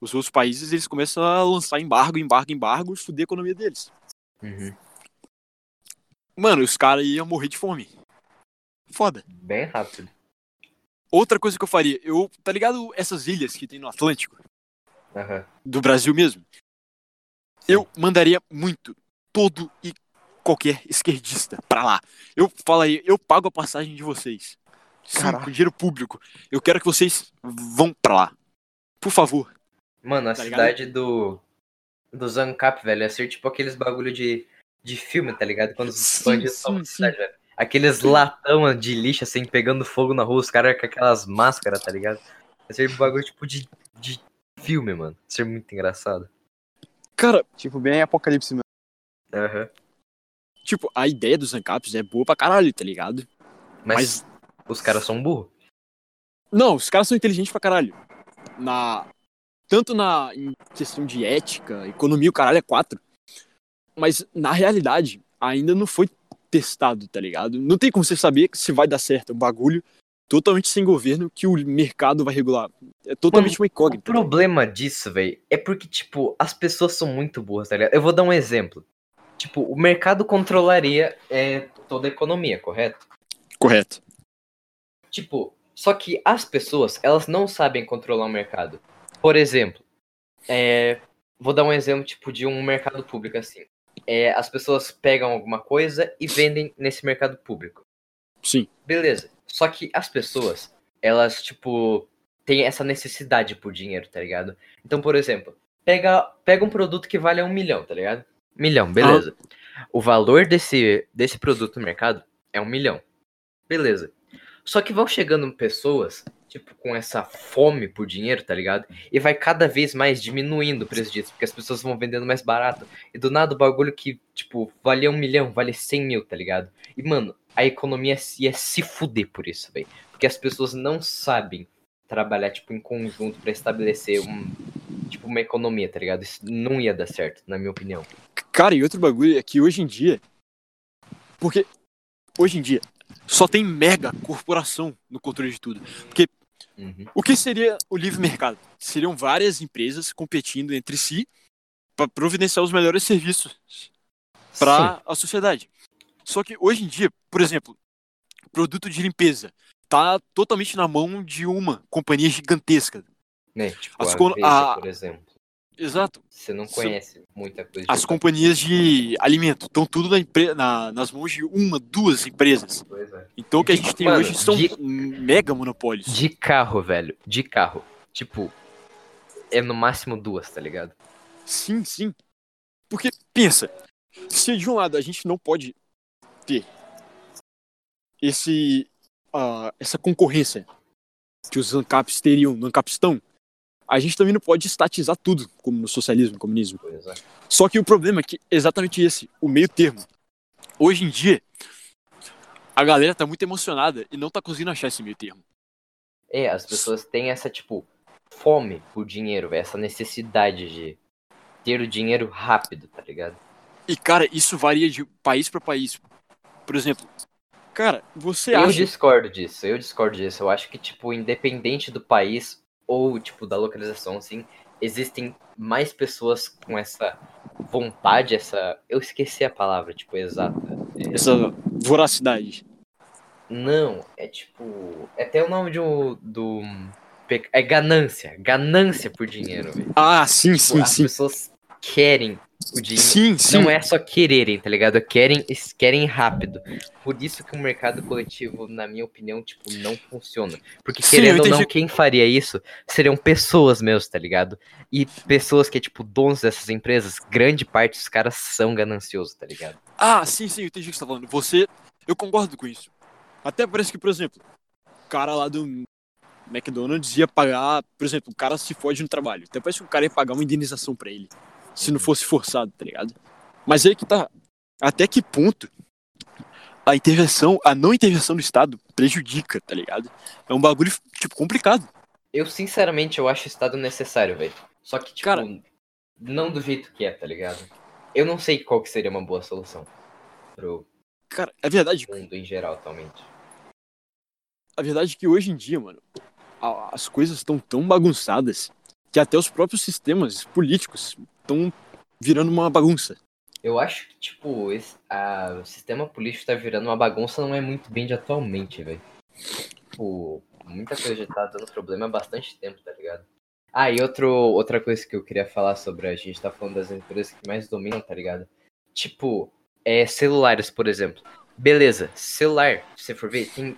os outros países, eles começam a lançar embargo, embargo, embargo, e fuder a economia deles. Uhum. Mano, os caras iam morrer de fome. Foda. Bem rápido. Outra coisa que eu faria, eu, tá ligado essas ilhas que tem no Atlântico, Aham. do Brasil mesmo? Eu mandaria muito, todo e qualquer esquerdista pra lá. Eu falaria, eu pago a passagem de vocês. Sim, Caraca. com dinheiro público. Eu quero que vocês vão pra lá. Por favor. Mano, a Tá ligado? cidade do. Do Zancap, velho, ia ser tipo aqueles bagulho de, de filme, tá ligado? Quando os Sim, bandidos sim, sim. cidade, velho. Aqueles latão de lixo, assim, pegando fogo na rua, os caras com aquelas máscaras, tá ligado? Ia ser um bagulho tipo de, de filme, mano. Ia ser muito engraçado. Cara, Tipo, bem apocalipse mesmo. Aham. tipo, a ideia dos Ancaps é boa pra caralho, tá ligado? Mas, os caras são burros. Não, os caras são inteligentes pra caralho. Na... Tanto na em questão de ética, economia, o caralho é quatro. Mas, na realidade, ainda não foi testado, tá ligado? Não tem como você saber se vai dar certo. Um bagulho totalmente sem governo que o mercado vai regular. É totalmente uma O incógnita. problema disso, velho, é porque, tipo, as pessoas são muito burras, tá ligado? Eu vou dar um exemplo. Tipo, o mercado controlaria é, toda a economia, correto? Correto. Tipo, só que as pessoas, elas não sabem controlar o mercado. Por exemplo, é, vou dar um exemplo, tipo, de um mercado público, assim. É, as pessoas pegam alguma coisa e vendem nesse mercado público. Sim. Beleza. Só que as pessoas, elas, tipo, têm essa necessidade por dinheiro, tá ligado? Então, por exemplo, pega, pega um produto que vale um milhão, tá ligado? Milhão, beleza. O valor desse, desse produto no mercado é um milhão. Beleza. Só que vão chegando pessoas, tipo, com essa fome por dinheiro, tá ligado? E vai cada vez mais diminuindo o preço disso, porque as pessoas vão vendendo mais barato. E do nada o bagulho que, tipo, valia um milhão, vale 100 mil, tá ligado? E, mano, a economia ia se fuder por isso, velho. Porque as pessoas não sabem trabalhar, tipo, em conjunto pra estabelecer um, tipo, uma economia, tá ligado? Isso não ia dar certo, na minha opinião. Cara, e outro bagulho é que hoje em dia. Porque hoje em dia só tem mega corporação no controle de tudo. Porque Uhum. o que seria o livre mercado? Seriam várias empresas competindo entre si para providenciar os melhores serviços para a sociedade. Só que hoje em dia, por exemplo, produto de limpeza tá totalmente na mão de uma companhia gigantesca. Né? Tipo, As a colo- Veja, a- por exemplo. Exato. Você não conhece muita coisa. de As companhias de alimento estão tudo na empre- na- nas mãos de uma, duas empresas. Pois é. Então o que a gente tem Mano, hoje são de- mega monopólios. De carro, velho. De carro. Tipo, é no máximo duas, tá ligado? Sim, sim. Porque, pensa, se de um lado a gente não pode ter esse, ah, essa concorrência que os ANCAPs teriam, no ANCAPistão, a gente também não pode estatizar tudo, como no socialismo, no comunismo. É. Só que o problema é que exatamente esse, o meio termo. Hoje em dia, a galera tá muito emocionada e não tá conseguindo achar esse meio termo. É, as pessoas têm essa, tipo, fome por dinheiro. Essa necessidade de ter o dinheiro rápido, tá ligado? E, cara, isso varia de país pra país. Por exemplo, cara, você Eu acha... discordo disso, eu discordo disso. Eu acho que, tipo, independente do país ou, tipo, da localização, assim, existem mais pessoas com essa vontade, essa. Eu esqueci a palavra, tipo, exata. É, essa voracidade. Não, é tipo. É até o nome de um, do. É ganância. Ganância por dinheiro, velho. Ah, sim, Tipo, sim, as sim. pessoas querem o dinheiro. Sim, sim. Não é só quererem, tá ligado? Querem, eles querem rápido. Por isso que o mercado coletivo, na minha opinião, tipo, não funciona. Porque Sim, querendo ou não, quem faria isso seriam pessoas mesmo, tá ligado? E pessoas que, tipo, donos dessas empresas, grande parte dos caras são gananciosos, tá ligado? Ah, sim, sim, eu entendi o que você tá falando. Você, eu concordo com isso. Até parece que, por exemplo, o cara lá do McDonald's ia pagar, por exemplo, o cara se fode no trabalho. Até parece que o cara ia pagar uma indenização pra ele. Se não fosse forçado, tá ligado? Mas aí que tá. Até que ponto a intervenção, a não intervenção do Estado prejudica, tá ligado? É um bagulho, tipo, complicado. Eu, sinceramente, eu acho o Estado necessário, velho. Só que, tipo, Cara- não do jeito que é, tá ligado? Eu não sei qual que seria uma boa solução pro Cara, é verdade, mundo em geral atualmente. a verdade é que hoje em dia, mano, as coisas estão tão bagunçadas que até os próprios sistemas políticos estão virando uma bagunça. Eu acho que, tipo, esse, a- o sistema político tá virando uma bagunça não é muito bem de atualmente, velho. Tipo, muita coisa já tá dando problema há bastante tempo, tá ligado? Ah, e outro, outra coisa que eu queria falar sobre, a gente tá falando das empresas que mais dominam, tá ligado? Tipo, é, celulares, por exemplo. Beleza, celular, se você for ver, tem.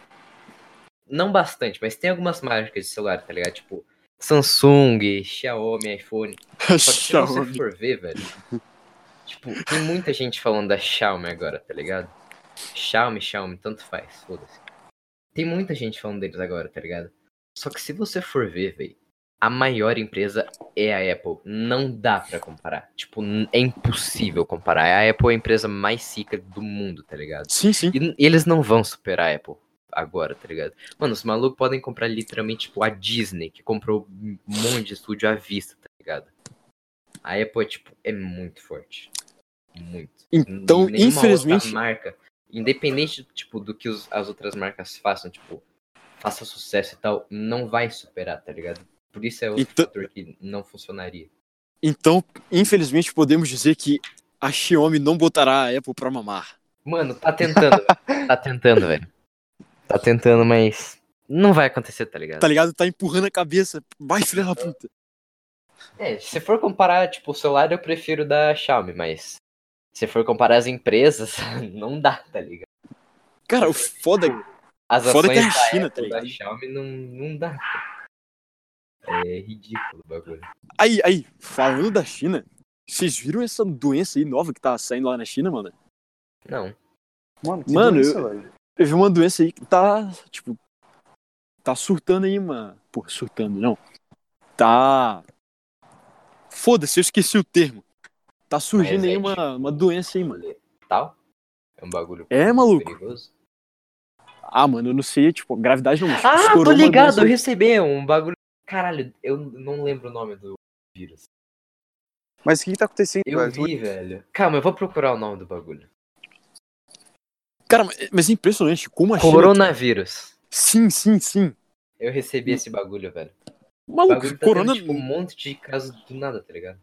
Não bastante, mas tem algumas marcas de celular, tá ligado? Tipo, Samsung, Xiaomi, iPhone. Só que se você for ver, velho. Tipo, tem muita gente falando da Xiaomi agora, tá ligado? Xiaomi, Xiaomi, tanto faz, foda-se. Tem muita gente falando deles agora, tá ligado? Só que se você for ver, velho, a maior empresa é a Apple. Não dá pra comparar. Tipo, é impossível comparar. A Apple é a empresa mais rica do mundo, tá ligado? Sim, sim. E eles não vão superar a Apple agora, tá ligado? Mano, os malucos podem comprar literalmente, tipo, a Disney, que comprou um monte de estúdio à vista, tá ligado? A Apple, tipo, é muito forte. Muito. Então, Nenhuma infelizmente, outra marca, independente, tipo, do que os- as outras marcas façam, tipo, faça sucesso e tal, não vai superar, tá ligado? Por isso é outro Então- fator que não funcionaria. então, infelizmente podemos dizer que a Xiaomi não botará a Apple pra mamar. Mano, tá tentando, tá tentando, velho. Tá tentando, mas não vai acontecer, tá ligado? Tá ligado? Tá empurrando a cabeça. Vai, filha da puta. É, se for comparar, tipo, o celular eu prefiro da Xiaomi, mas se for comparar as empresas, não dá, tá ligado? Cara, o foda As Foda ações que é a da China, Apple, tá da ligado? Xiaomi não, não dá. É ridículo o bagulho. Aí, aí, falando da China, vocês viram essa doença aí nova que tá saindo lá na China, mano? Não. Mano, que Mano, doença, eu- velho. Vi uma doença aí que tá, tipo, tá surtando aí, mano. Pô, surtando, não. Tá. Foda-se, eu esqueci o termo. Tá surgindo Mas é aí uma, uma doença aí, mano. Tal? É um bagulho É, maluco. perigoso. Ah, mano, eu não sei, tipo, gravidade não. Ah, tô ligado, eu recebi um bagulho. Caralho, eu não lembro o nome do vírus. Mas o que, que tá acontecendo, Eu velho? vi, velho. Calma, eu vou procurar o nome do bagulho. Cara, mas- é impressionante como a China. Coronavírus. Sim, sim, sim. Eu recebi esse bagulho, velho. Maluco, bagulho tá corona, tendo, tipo, um monte de casos do nada, tá ligado?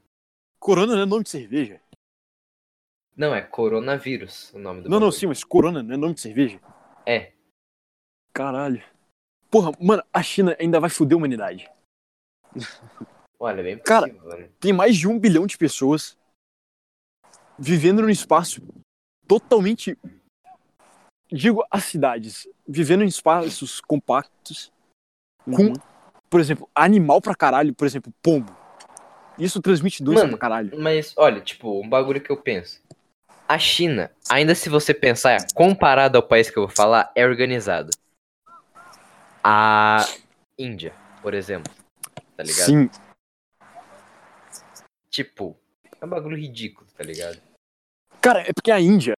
corona não é nome de cerveja. Não, é coronavírus o nome do Não, não, bagulho. sim, mas corona não é nome de cerveja. É. Caralho. Porra, mano, a China ainda vai foder a humanidade. Olha, bem Cara, possível, né? Tem mais de um bilhão de pessoas vivendo num espaço totalmente. Digo, as cidades. Vivendo em espaços compactos. Com, Uhum. por exemplo, animal pra caralho. Por exemplo, pombo. Isso transmite doença pra caralho. Mas, olha, tipo, um bagulho que eu penso. A China, ainda se você pensar, comparado ao país que eu vou falar, é organizado. A Índia, por exemplo. Tá ligado? Sim. Tipo, é um bagulho ridículo, tá ligado? Cara, é porque a Índia,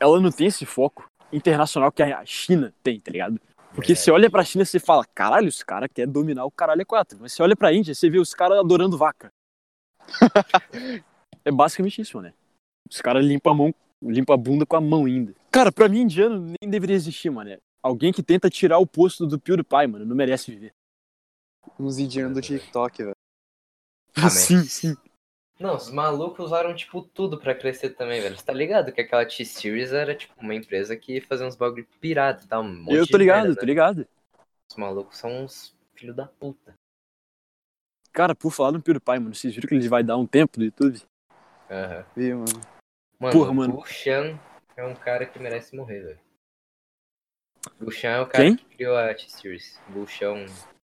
ela não tem esse foco internacional que a China tem, tá ligado? Porque É. você olha pra China e você fala, caralho, os caras querem dominar o caralho é quatro. Mas você olha pra Índia, você vê os caras adorando vaca. é basicamente isso, né? Os caras limpam a mão, limpam a bunda com a mão ainda. Cara, pra mim, indiano nem deveria existir, mano. Alguém que tenta tirar o posto do PewDiePie, mano, não merece viver. Uns indianos do TikTok, velho. Ah, sim, sim. Não, os malucos usaram, tipo, tudo pra crescer também, velho. Você tá ligado que aquela T-Series era, tipo, uma empresa que fazia uns bagulho pirata e tal. Um Eu tô ligado, merda, tô né? ligado. Os malucos são uns filhos da puta. Cara, por falar no PewDiePie, mano, vocês viram que ele vai dar um tempo do YouTube? Aham. Viu, mano? Mano, Porra, o mano. Bushan é um cara que merece morrer, velho. Bushan é o cara Quem? que criou a T-Series. Bushan,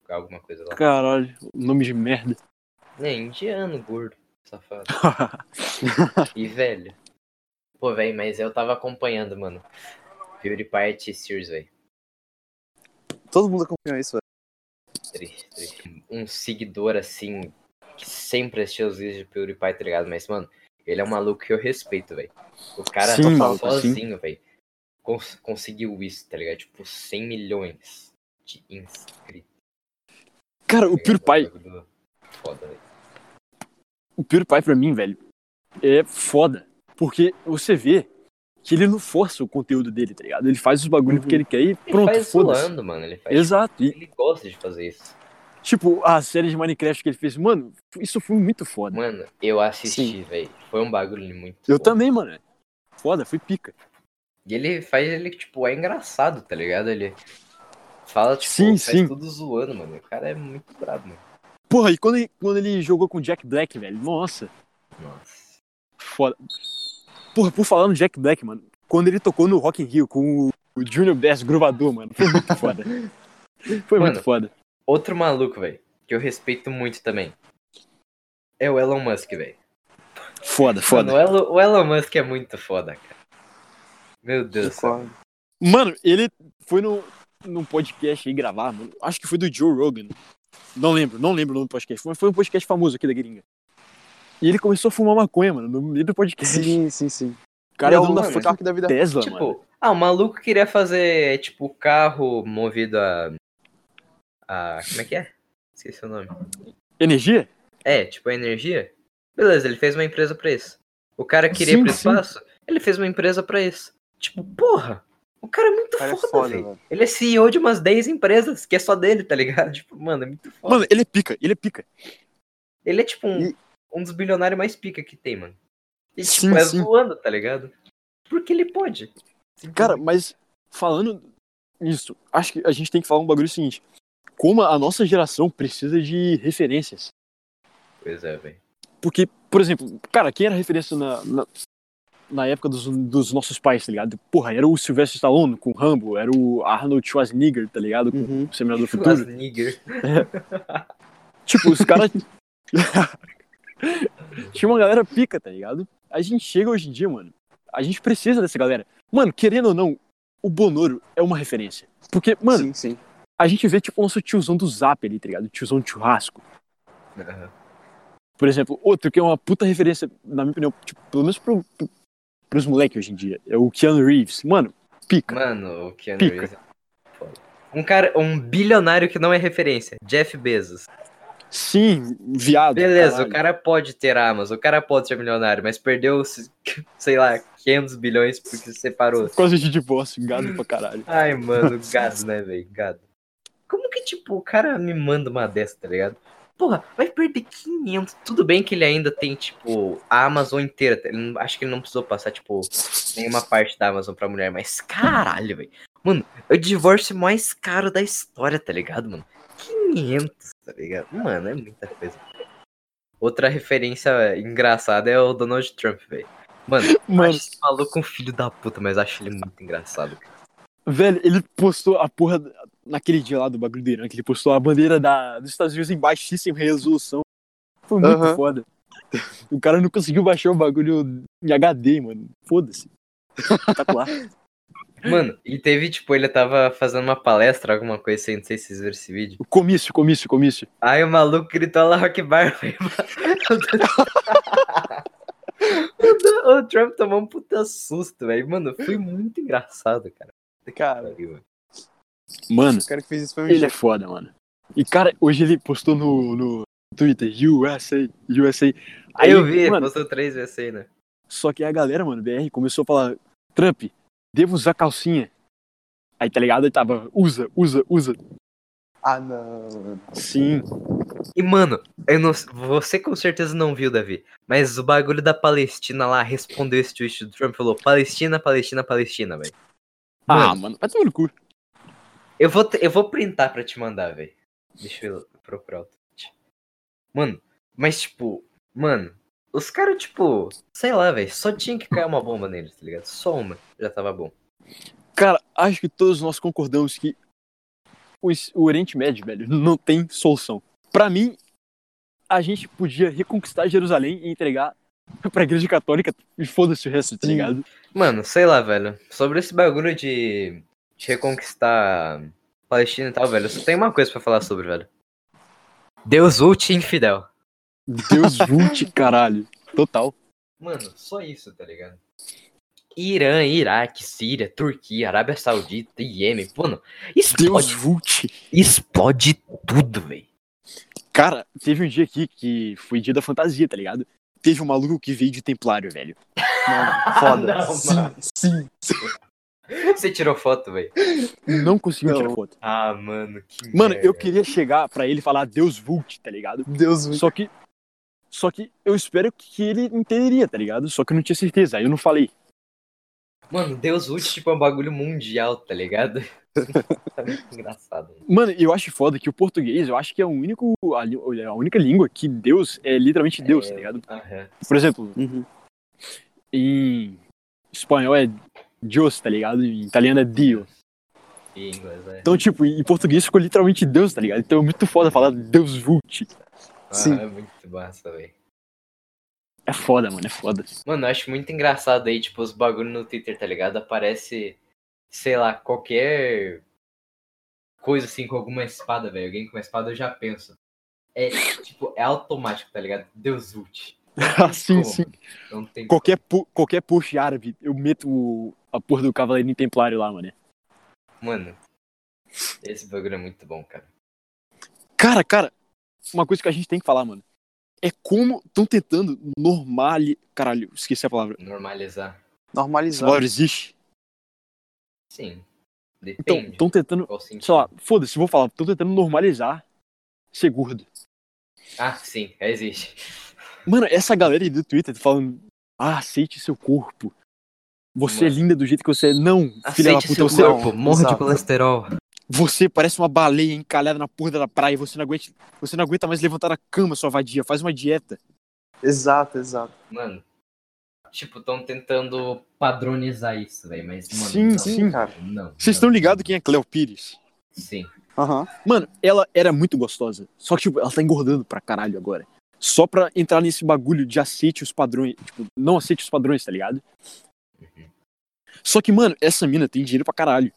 alguma coisa lá. Caralho, nome de merda. É, indiano, gordo, safado. E velho. Pô, velho, mas eu tava acompanhando, mano. PewDiePie e T-Series, velho. Todo mundo acompanhou isso, velho. Triste, triste. Um seguidor assim, que sempre assistiu os vídeos de PewDiePie, tá ligado? Mas, mano, ele é um maluco que eu respeito, velho. O cara Sim, tá maluco, sozinho, velho. Cons- conseguiu isso, tá ligado? Tipo, 100 milhões de inscritos. Cara, o tá? PewDiePie, Foda, velho. O PewDiePie pra mim, velho, é foda. Porque você vê que ele não força o conteúdo dele, tá ligado? Ele faz os bagulho Uhum. porque ele quer e Ele pronto, faz foda-se. zoando, mano. Ele faz. Exato. E, Ele gosta de fazer isso. tipo, a série de Minecraft que ele fez, mano, isso foi muito foda. Mano, eu assisti, velho. Foi um bagulho muito. Eu bom. também, mano. Foda, foi pica. E ele faz ele, tipo, é engraçado, tá ligado? Ele fala, tipo, Sim, faz sim. tudo zoando, mano. O cara é muito brabo, mano. Porra, e quando ele, quando ele jogou com o Jack Black, velho, nossa, Nossa. foda. Porra, por falar no Jack Black, mano, quando ele tocou no Rock in Rio com o, o Junior Bass grovador, mano, foi muito foda. Foi Mano, muito foda. Outro maluco, velho, que eu respeito muito também. É o Elon Musk, velho. Foda, foda. Mano, o Elon, o Elon Musk é muito foda, cara. Meu Deus do céu. Concordo. Mano, ele foi no, num podcast aí gravar, mano. Acho que foi do Joe Rogan. Não lembro, não lembro o nome do podcast. Mas foi um podcast famoso aqui da gringa. E ele começou a fumar maconha, mano, no meio do podcast. Sim, sim, sim. O cara é Ele dono o da mano, da vida. Tesla, Tipo, mano. ah, o maluco queria fazer, tipo, carro movido a. a. Como é que é? Esqueci o nome. Energia? É, tipo, a energia. Beleza, ele fez uma empresa pra isso. O cara queria ir Sim, pro sim. espaço, ele fez uma empresa pra isso. Tipo, porra, o cara é muito cara é foda, foda, velho. Ele é CEO de umas 10 empresas, que é só dele, tá ligado? Tipo, mano, é muito foda. Mano, ele é pica, ele é pica. ele é tipo um, E- um dos bilionários mais pica que tem, mano. E tipo, Sim, é sim. zoando, tá ligado? Porque ele pode. Cara, mas falando nisso, acho que a gente tem que falar um bagulho seguinte. Como a nossa geração precisa de referências. Pois é, velho. Porque, por exemplo, cara, quem era referência na, na, na época dos, dos nossos pais, tá ligado? Porra, era o Sylvester Stallone com o Rambo, era o Arnold Schwarzenegger, tá ligado? Com Uhum. o Seminador do Futuro. Schwarzenegger. Tipo, os caras. Tinha uma galera pica, tá ligado? A gente chega hoje em dia, mano. A gente precisa dessa galera. Mano, querendo ou não, o Bonoro é uma referência. Porque, mano, Sim, sim. a gente vê, tipo, o nosso tiozão do Zap ali, tá ligado? Tiozão de churrasco. Aham. Por exemplo, outro que é uma puta referência, na minha opinião, tipo, pelo menos pro, pro, pros moleques hoje em dia, é o Keanu Reeves. Mano, pica. Mano, o Keanu Pica. Reeves é foda. Um cara, um bilionário que não é referência. Jeff Bezos. Sim, viado. Beleza, caralho. o cara pode ter Amazon, o cara pode ser milionário, mas perdeu, sei lá, 500 bilhões porque separou. Por causa de divórcio, gado pra caralho. Ai, mano, gado, né, velho? Gado. Como que, tipo, o cara me manda uma dessa, tá ligado? Porra, vai perder 500. Tudo bem que ele ainda tem, tipo, a Amazon inteira. Não- acho que ele não precisou passar, tipo, nenhuma parte da Amazon pra mulher. Mas caralho, velho. Mano, é o divórcio mais caro da história, tá ligado, mano? 500, tá ligado? Mano, é muita coisa. outra referência engraçada é o Donald Trump, velho. Mano, Mano, acho esse maluco um filho da puta, mas acho ele muito engraçado, cara. velho, ele postou a porra. Naquele dia lá do bagulho do Irã, que ele postou a bandeira da, dos Estados Unidos em baixíssima resolução. Foi muito Aham. foda. O cara não conseguiu baixar o bagulho em HD, mano. Foda-se. Espetacular. Mano, e teve, tipo, ele tava fazendo uma palestra, alguma coisa assim, não sei se vocês viram esse vídeo. O comício, comício, comício. Aí o maluco gritou lá Rock Bar, velho. O Do- O Trump tomou um puta susto, velho. Mano, foi muito engraçado, cara. Cara, Mano, o cara que fez isso foi um ele é gênio. foda, mano. E, cara, hoje ele postou no, no Twitter, USA, USA. Aí eu vi, mano, postou três vezes aí, né? Só que a galera, mano, BR, começou a falar: Trump, devo usar calcinha. Aí, tá ligado? Aí tava, usa, usa, usa. Ah, não. Sim. E, mano, eu não, você com certeza não viu, Davi. Mas o bagulho da Palestina lá respondeu esse tweet do Trump falou: Palestina, Palestina, Palestina, velho. Ah, Mano. mano, vai tomar no cu. Eu vou, eu vou printar pra te mandar, velho. Deixa eu procurar o tweet. Mano, mas tipo, mano, os caras, tipo, sei lá, velho, só tinha que cair uma bomba neles, tá ligado? Só uma, já tava bom. Cara, acho que todos nós concordamos que o, o Oriente Médio, velho, não tem solução. Pra mim, a gente podia reconquistar Jerusalém e entregar pra Igreja Católica e foda-se o resto, tá ligado? Mano, sei lá, velho. Sobre esse bagulho de, de reconquistar Palestina e tal, velho, eu só tenho uma coisa pra falar sobre, velho. Deus ult infidel. Deus vult, caralho. Total. Mano, só isso, tá ligado? Irã, Iraque, Síria, Turquia, Arábia Saudita, Iêmen, mano, Deus explode, vult. explode tudo, velho. Cara, teve um dia aqui que foi dia da fantasia, tá ligado? Teve um maluco que veio de templário, velho. Mano, foda. Não, sim, mano. sim. Você tirou foto, velho? Não conseguiu tirar foto. Ah, mano, que Mano, merda. eu queria chegar pra ele e falar Deus vult, tá ligado? Deus me Só que. Só que eu espero que ele entenderia, tá ligado? Só que eu não tinha certeza, aí eu não falei. Mano, Deus ult, tipo, é um bagulho mundial, tá ligado? tá muito engraçado. mano. Mano, eu acho foda que o português, eu acho que é o único, a, li- a única língua que Deus é literalmente Deus, tá ligado? Aham. Por exemplo, Uhum. em espanhol é Dios, tá ligado? Em italiano é Dio. E inglês, é. Então, tipo, em português ficou literalmente Deus, tá ligado? Então é muito foda falar Deus vult. Sim. Ah, é muito massa, velho. É foda, mano, é foda. Mano, eu acho muito engraçado aí, tipo, os bagulho no Twitter, tá ligado? Aparece, sei lá, qualquer coisa assim com alguma espada, velho. Alguém com uma espada eu já penso. É, tipo, é automático, tá ligado? Deus ult. sim, Como? sim. Não tem Qualquer, pu- qualquer push árabe, eu meto o- a porra do cavaleirinho templário lá, mano. Mano, esse bagulho é muito bom, cara. Cara, cara, uma coisa que a gente tem que falar, mano. É como estão tentando normali... Caralho, esqueci a palavra. Normalizar. Normalizar. palavra existe? Sim. Então, Depende. estão tentando... Sei lá, foda-se, vou falar. Estão tentando normalizar ser gordo. Ah, sim, existe. Mano, essa galera aí do Twitter falando... Ah, aceite seu corpo. Você Mano. é linda do jeito que você é. Não, filha da puta, seu você, corpo, morra de Exato. colesterol. você parece uma baleia encalhada na porra da praia. Você não aguenta, você não aguenta mais levantar da cama, sua vadia. Faz uma dieta. Exato, exato. Mano, tipo, estão tentando padronizar isso, velho, mas, mano, Sim, não, sim. cara. Não. Vocês estão ligados quem é Cleo Pires? Sim. Aham. Mano, ela era muito gostosa. Só que, tipo, ela tá engordando pra caralho agora. Só pra entrar nesse bagulho de aceite os padrões. Tipo, não aceite os padrões, tá ligado? Uhum. Só que, mano, essa mina tem dinheiro pra caralho.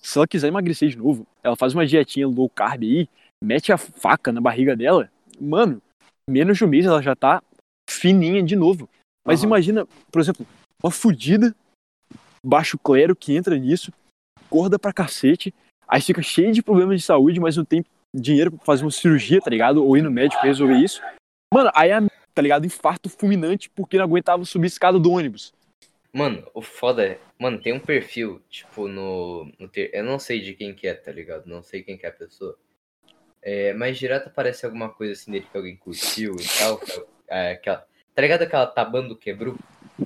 Se ela quiser emagrecer de novo, ela faz uma dietinha low carb aí, mete a faca na barriga dela. Mano, menos de um mês ela já tá fininha de novo. Mas Aham. imagina, por exemplo, uma fudida, baixo clero que entra nisso, gorda pra cacete, aí fica cheio de problemas de saúde, mas não tem dinheiro pra fazer uma cirurgia, tá ligado? Ou ir no médico pra resolver isso. Mano, aí a tá ligado? Infarto fulminante porque não aguentava subir a escada do ônibus. Mano, o foda é. Mano, tem um perfil, tipo, no. no ter... Eu não sei de quem que é, tá ligado? Não sei quem que é a pessoa. É, mas direto aparece alguma coisa assim dele que alguém curtiu e tal. é, aquela... Tá ligado aquela tabando quebrou?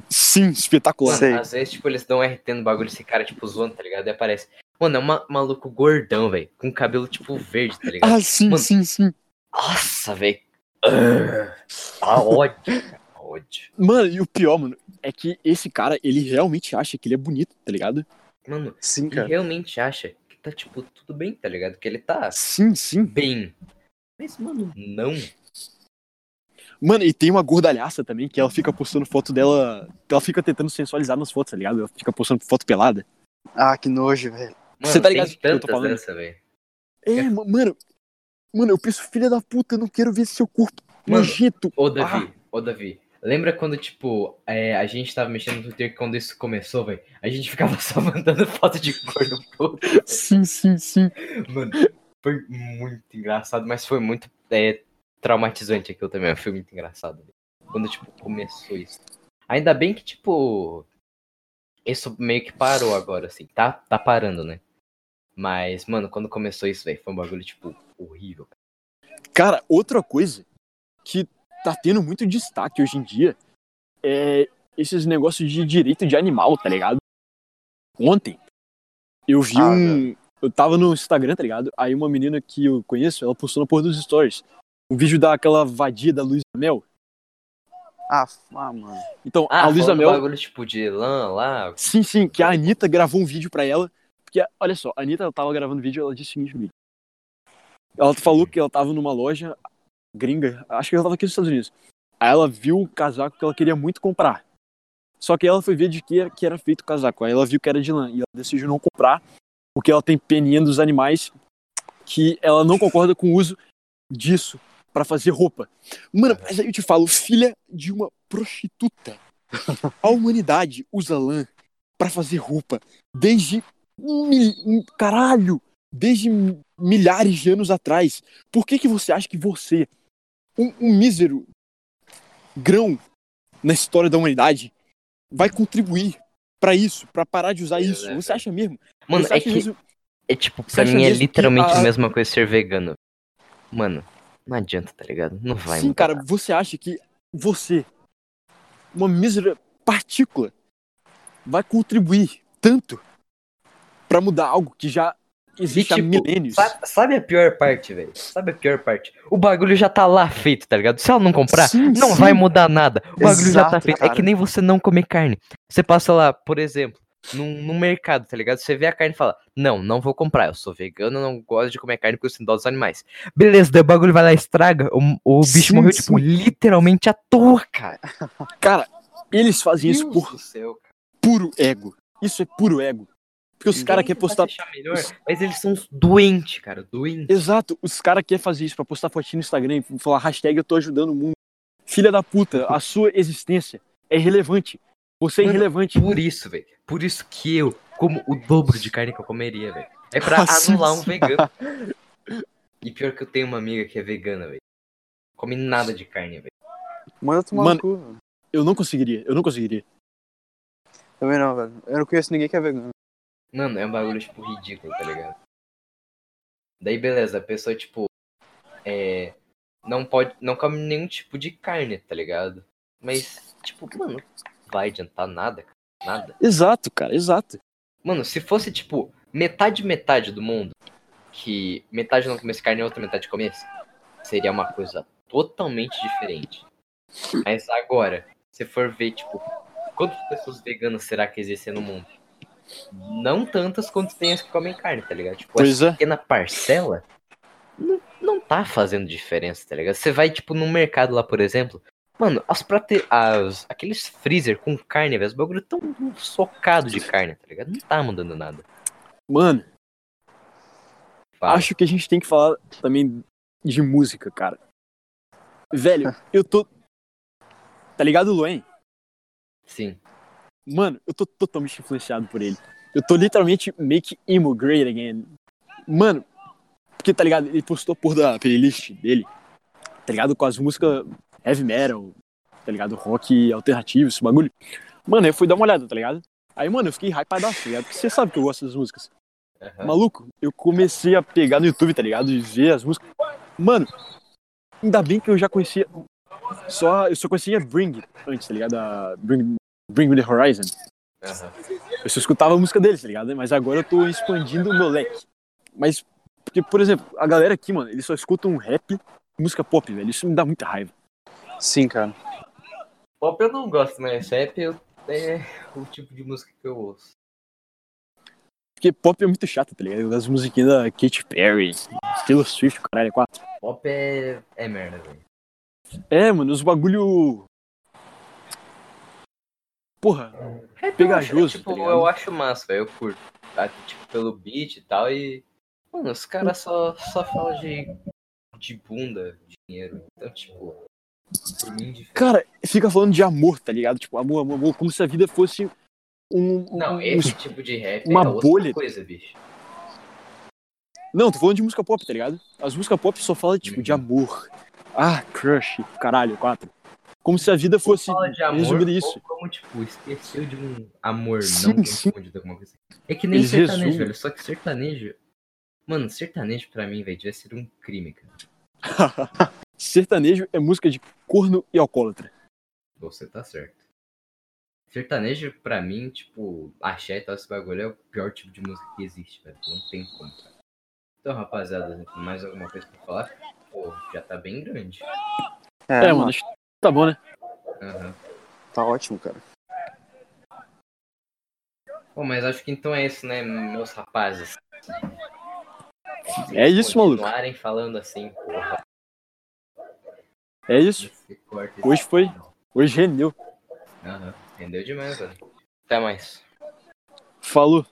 Sim, espetacular. Mano, às vezes, tipo, eles dão RT no bagulho, esse cara, tipo, zoando, tá ligado? E aparece. Mano, é um ma- maluco gordão, velho. Com cabelo, tipo, verde, tá ligado? Ah, sim, Mano, sim, sim. Nossa, velho. Tá ódio, cara. Ódio. Mano, e o pior, mano, é que esse cara, ele realmente acha que ele é bonito, tá ligado? Mano, Sim, ele cara. realmente acha que tá, tipo, tudo bem, tá ligado? Que ele tá Sim, sim. bem. Mas, mano, não. Mano, e tem uma gordalhaça também, que ela fica postando foto dela. Ela fica tentando sensualizar nas fotos, tá ligado? Ela fica postando foto pelada. Ah, que nojo, velho. Você tá ligado tem que eu tô falando? dessa, velho. É, ma- mano. Mano, eu penso, filha da puta, eu não quero ver seu corpo Mano, nojento. Ô, Davi, ô, Davi. Lembra quando, tipo, é, a gente tava mexendo no Twitter quando isso começou, velho? A gente ficava só mandando foto de gordo pro. Sim, sim, sim. Mano, foi muito engraçado, mas foi muito é, traumatizante aquilo também. Foi muito engraçado. velho. Quando, tipo, começou isso. Ainda bem que, tipo, isso meio que parou agora, assim. Tá, tá parando, né? Mas, mano, quando começou isso, velho, foi um bagulho, tipo, horrível. Cara, outra coisa que tá tendo muito destaque hoje em dia é esses negócios de direito de animal, tá ligado? Ontem eu vi Ah, um. Eu tava no Instagram, tá ligado? Aí uma menina que eu conheço, ela postou no porra dos stories um vídeo daquela vadia da Luísa Mel. Ah, ah, mano. Então, Ah, a Luísa Mel. bagulho, tipo, de lã lá. Sim, sim, que a Anitta gravou um vídeo pra ela. Porque, olha só, a Anitta tava gravando vídeo ela disse o seguinte. Ela falou que ela tava numa loja gringa, acho que ela tava aqui nos Estados Unidos. Aí ela viu um casaco que ela queria muito comprar. Só que ela foi ver de que era, que era feito o casaco. Aí ela viu que era de lã e ela decidiu não comprar porque ela tem peninha dos animais que ela não concorda com o uso disso pra fazer roupa. Mano, mas aí eu te falo, filha de uma prostituta. A humanidade usa lã pra fazer roupa desde caralho, desde milhares de anos atrás. Por que que você acha que você, um, um mísero grão na história da humanidade, vai contribuir pra isso, pra parar de usar Pois isso? é, Você acha mesmo? Mano, é acha que, mesmo- é tipo, pra mim é literalmente a- a mesma coisa ser vegano. Mano, não adianta, tá ligado? Não vai Sim, cara, você acha que você, uma mísera partícula, vai contribuir tanto pra mudar algo que já existe tipo, milênios? Sabe, sabe a pior parte, velho? Sabe a pior parte? O bagulho já tá lá feito, tá ligado? Se ela não comprar, Sim, não sim. vai mudar nada. O bagulho já tá Exato, feito. É cara. que nem você não comer carne. Você passa lá, por exemplo, num, num mercado, tá ligado? Você vê a carne e fala: Não, não vou comprar. Eu sou vegano, não gosto de comer carne porque eu sinto dó dos animais. Beleza, daí o bagulho vai lá e estraga. O, o bicho Sim, morreu, tipo, literalmente à toa, cara. Cara, eles fazem isso Deus por do céu, puro ego. Isso é puro ego. Porque os caras querem postar. melhor, mas eles são uns doentes, cara. Doentes. Exato, os caras querem fazer isso pra postar fotinho no Instagram e falar hashtag eu tô ajudando o mundo. Filha da puta, a sua existência é irrelevante. Você é Mano, irrelevante. Por isso, velho. Por isso que eu como o dobro de carne que eu comeria, velho. É pra sim, anular um vegano. E pior que eu tenho uma amiga que é vegana, velho. Come nada de carne, velho. Manda tomar Mano. no cu, velho. Eu não conseguiria, eu não conseguiria. Também não, velho. Eu não conheço ninguém que é vegano. Mano, é um bagulho, tipo, ridículo, tá ligado? Daí, beleza, a pessoa, tipo, é. Não pode. Não come nenhum tipo de carne, tá ligado? Mas, tipo, mano, vai adiantar nada, cara. Nada. Exato, cara, exato. Mano, se fosse, tipo, metade metade do mundo, que metade não comesse carne e outra metade comesse, seria uma coisa totalmente diferente. Mas agora, se for ver, tipo, quantas pessoas veganas será que existem no mundo? Não tantas quanto tem as que comem carne, tá ligado? Tipo, Pois essa é. pequena parcela não, não tá fazendo diferença, tá ligado? Você vai, tipo, no mercado lá, por exemplo, mano, as prate... as... aqueles freezer com carne, velho, os bagulho tão socado de carne, tá ligado? Não tá mudando nada. Mano, Fala. acho que a gente tem que falar também de música, cara. Velho, eu tô. Tá ligado, Luan? Sim. Mano, eu tô totalmente influenciado por ele. Eu tô literalmente make emo great again. Mano, porque tá ligado? Ele postou por da playlist dele, tá ligado? Com as músicas heavy metal, tá ligado? Rock alternativo, esse bagulho. Mano, eu fui dar uma olhada, tá ligado? Aí, mano, eu fiquei hypadaço, tá ligado? Porque você sabe que eu gosto das músicas. Aham. Maluco, eu comecei a pegar no YouTube, tá ligado? E ver as músicas. Mano, ainda bem que eu já conhecia. Só, eu só conhecia Bring antes, tá ligado? A Bring, Bring Me the Horizon. Aham. Eu só escutava a música deles, tá ligado? Mas agora eu tô expandindo o meu leque. Mas, porque, por exemplo, a galera aqui, mano, eles só escutam rap música pop, velho. Isso me dá muita raiva. Sim, cara. Pop eu não gosto, mas rap eu- é o tipo de música que eu ouço. Porque pop é muito chato, tá ligado? As musiquinhas da Katy Perry, Taylor Swift, caralho, é quatro. Pop é, é merda, velho. É, mano, os bagulho. Porra, Rap Pegajoso, eu acho, tipo, tá eu acho massa. Eu curto. Tá? Tipo, pelo beat e tal. E. Mano, os caras só, só falam de. de bunda, dinheiro. Então, tipo. Mim, de... cara, fica falando de amor, tá ligado? Tipo, amor, amor, amor, como se a vida fosse um. um- Não, um- esse tipo de rap uma é bolha. coisa, bicho. Não, tô falando de música pop, tá ligado? As músicas pop só falam, tipo, de Uhum. amor. Ah, crush, caralho, quatro. Como se a vida fosse ou isso. como, tipo, esqueceu de um amor Sim, não correspondido, alguma coisa assim. É que nem Eles sertanejo, resumem. velho. Só que sertanejo. Mano, sertanejo pra mim, velho, devia ser um crime, cara. Sertanejo é música de corno e alcoólatra. Você tá certo. Sertanejo, pra mim, tipo, axé e tal, esse bagulho é o pior tipo de música que existe, velho. Não tem como, cara. Então, rapaziada, mais alguma coisa pra falar? Pô, já tá bem grande. É, mano, acho tá bom, né? Aham. Tá ótimo, cara. Pô, mas acho que então é isso, né, meus rapazes? É isso, maluco. continuarem falando assim, porra. É isso. Hoje foi. Hoje rendeu. Aham. Entendeu demais, velho. Até mais. Falou.